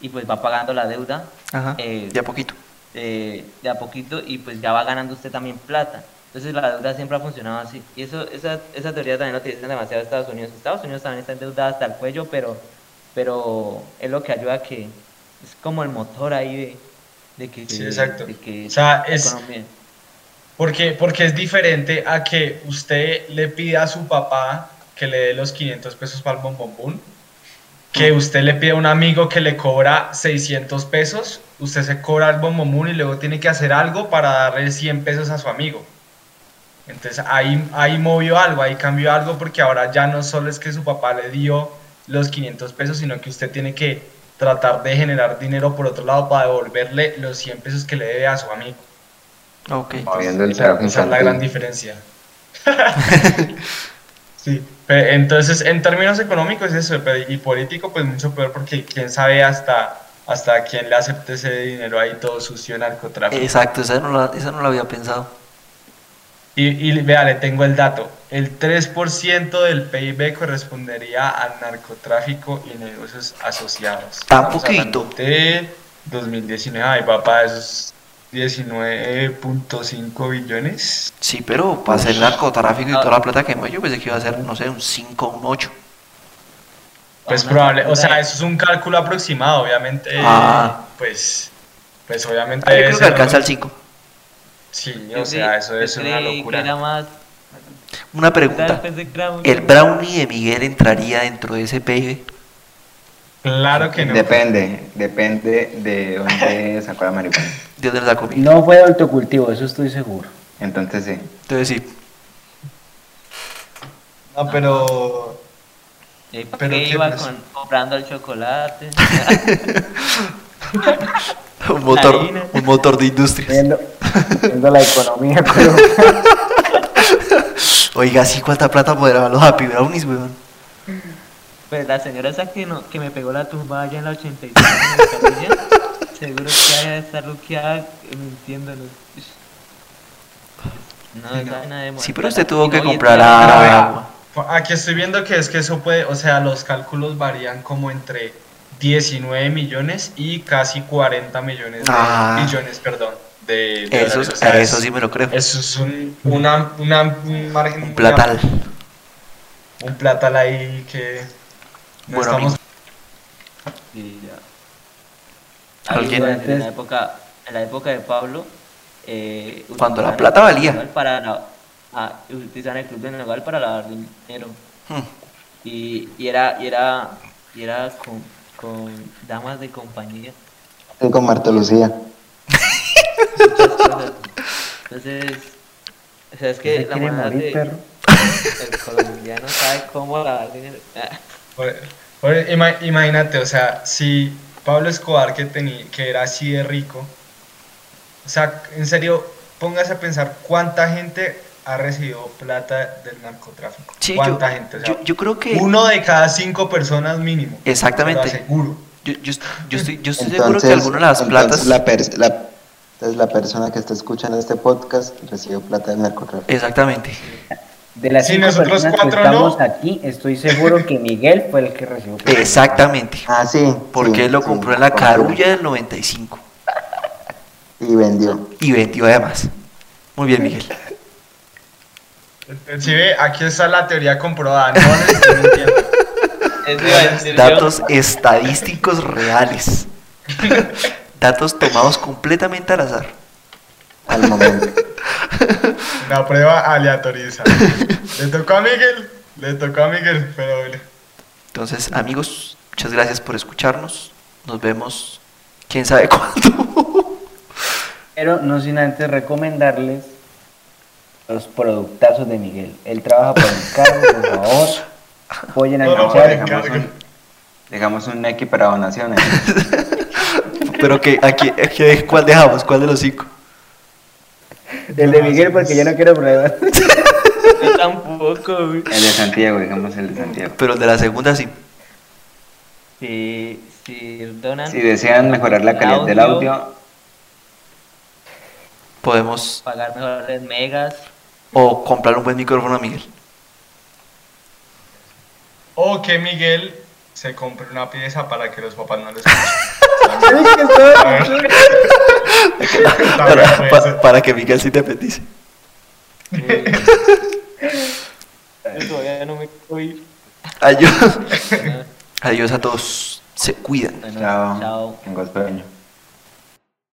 y pues va pagando la deuda Ajá. Eh, de a poquito. eh, de a poquito y pues ya va ganando usted también plata. Entonces la deuda siempre ha funcionado así. Y eso, esa, esa teoría también lo utilizan demasiado Estados Unidos. Estados Unidos también está endeudada hasta el cuello, pero, pero es lo que ayuda a que es como el motor ahí de, de que, Sí, exacto. de que O sea, la es- economía- Porque, porque es diferente a que usted le pida a su papá que le dé los 500 pesos para el bombombón, que usted le pide a un amigo que le cobra 600 pesos, usted se cobra el bombombón y luego tiene que hacer algo para darle 100 pesos a su amigo. Entonces ahí, ahí movió algo, ahí cambió algo porque ahora ya no solo es que su papá le dio los 500 pesos, sino que usted tiene que tratar de generar dinero por otro lado para devolverle los 100 pesos que le debe a su amigo. Ok. Esa, es la gran diferencia. sí, entonces en términos económicos eso, y político pues mucho peor porque quién sabe hasta hasta quien le acepte ese dinero ahí todo sucio narcotráfico. Exacto, esa no la, esa no la había pensado. Y, y vea, le tengo el dato. El 3% del PIB correspondería al narcotráfico y negocios asociados. Tan Estamos poquito. De 2019. Ay, papá, esos 19.5 billones. Sí, pero para hacer narcotráfico y toda la plata que mueve, yo pensé que iba a ser, no sé, un 5 o un 8. Pues probable, o sea, eso es un cálculo aproximado, obviamente. Ah. Pues, pues obviamente. Ah, yo creo ese que alcanza no- el 5. Sí, o sea, eso es una locura. era más. Una pregunta. ¿El brownie de Miguel entraría dentro de ese PIB? Claro que no. Depende, depende de dónde sacó la marihuana. ¿De dónde la comí? No fue de autocultivo, eso estoy seguro. Entonces sí. Entonces sí. No, pero. ¿Y para Pero qué iba con- comprando el chocolate? Un motor, un motor de industrias. Viendo, viendo la economía colombiana. Oiga, sí, ¿cuánta plata podrán los Happy Brownies, weón? Pues la señora esa que, no, que me pegó la tumba allá en la 83 en seguro que haya de estar luqueada mintiéndonos. No, esa vaina de Sí, pero usted tuvo que no, comprar vea, agua. Aquí estoy viendo que es que eso puede, o sea, los cálculos varían como entre 19 millones y casi 40 millones de Ah. billones, perdón, de, de Eso, dólares. O sea, eso es- sí me lo creo. Eso es un, una, una, un margen. Un platal. Un platal ahí que no Bueno, estamos. Ya. Ahí ¿Alguien? durante- en la época, en la época de Pablo, eh, Cuando la plata valía. Para la, ah, utilizaban el club de Nogal para lavar dinero. Hmm. Y, y era, y era, y era con, con damas de compañía. Estoy con Marta Lucía. muchas cosas. Entonces, o sea, es que ¿Se la morir, de, perro? el colombiano sabe cómo lavar dinero. Por- por- ima- imagínate, o sea, si Pablo Escobar, que, tenía, que era así de rico, o sea, en serio, póngase a pensar cuánta gente ha recibido plata del narcotráfico. Sí, yo, ¿Cuánta gente? O sea, yo, yo creo que... uno de cada cinco personas mínimo. Exactamente. Lo aseguro. Yo, yo, yo estoy, yo estoy seguro que Entonces, alguna de las entonces platas... la, entonces la persona que está escuchando este podcast recibió plata del narcotráfico. Exactamente. De las Sí, cinco nosotros personas que cuatro estamos no. aquí, estoy seguro que Miguel fue el que recibió. Exactamente. Ah, sí. Porque sí, él lo sí, compró en la carulla del 95. Y vendió. Y vendió además. Muy bien, Miguel. Ve, aquí está la teoría comprobada. No yo. Datos estadísticos reales. Datos tomados completamente al azar. Al momento. Una prueba aleatoriza. Le tocó a Miguel. Le tocó a Miguel, pero bueno. Entonces, amigos, muchas gracias por escucharnos. Nos vemos quién sabe cuándo. Pero no sin antes recomendarles los productazos de Miguel. Él trabaja por encargo, por favor. Apoyen al No, dejamos, un, dejamos un para donaciones. Pero que aquí, aquí- ¿cuál dejamos? ¿Cuál de los cinco? El de Miguel porque yo no quiero pruebas. Yo tampoco, güey. El de Santiago, digamos el de Santiago. Pero el de la segunda sí. Si, si donan. Si desean mejorar la calidad del audio, Podemos Pagar mejores megas. o comprar un buen micrófono a Miguel. O que Miguel se compre una pieza para que los papás no les escuchen. Para, puede pa- ser. para que Miguel sí te petice. Yo todavía no me voy. Adiós. Adiós a todos. Se cuidan. Chao. chao. Tengo sueño.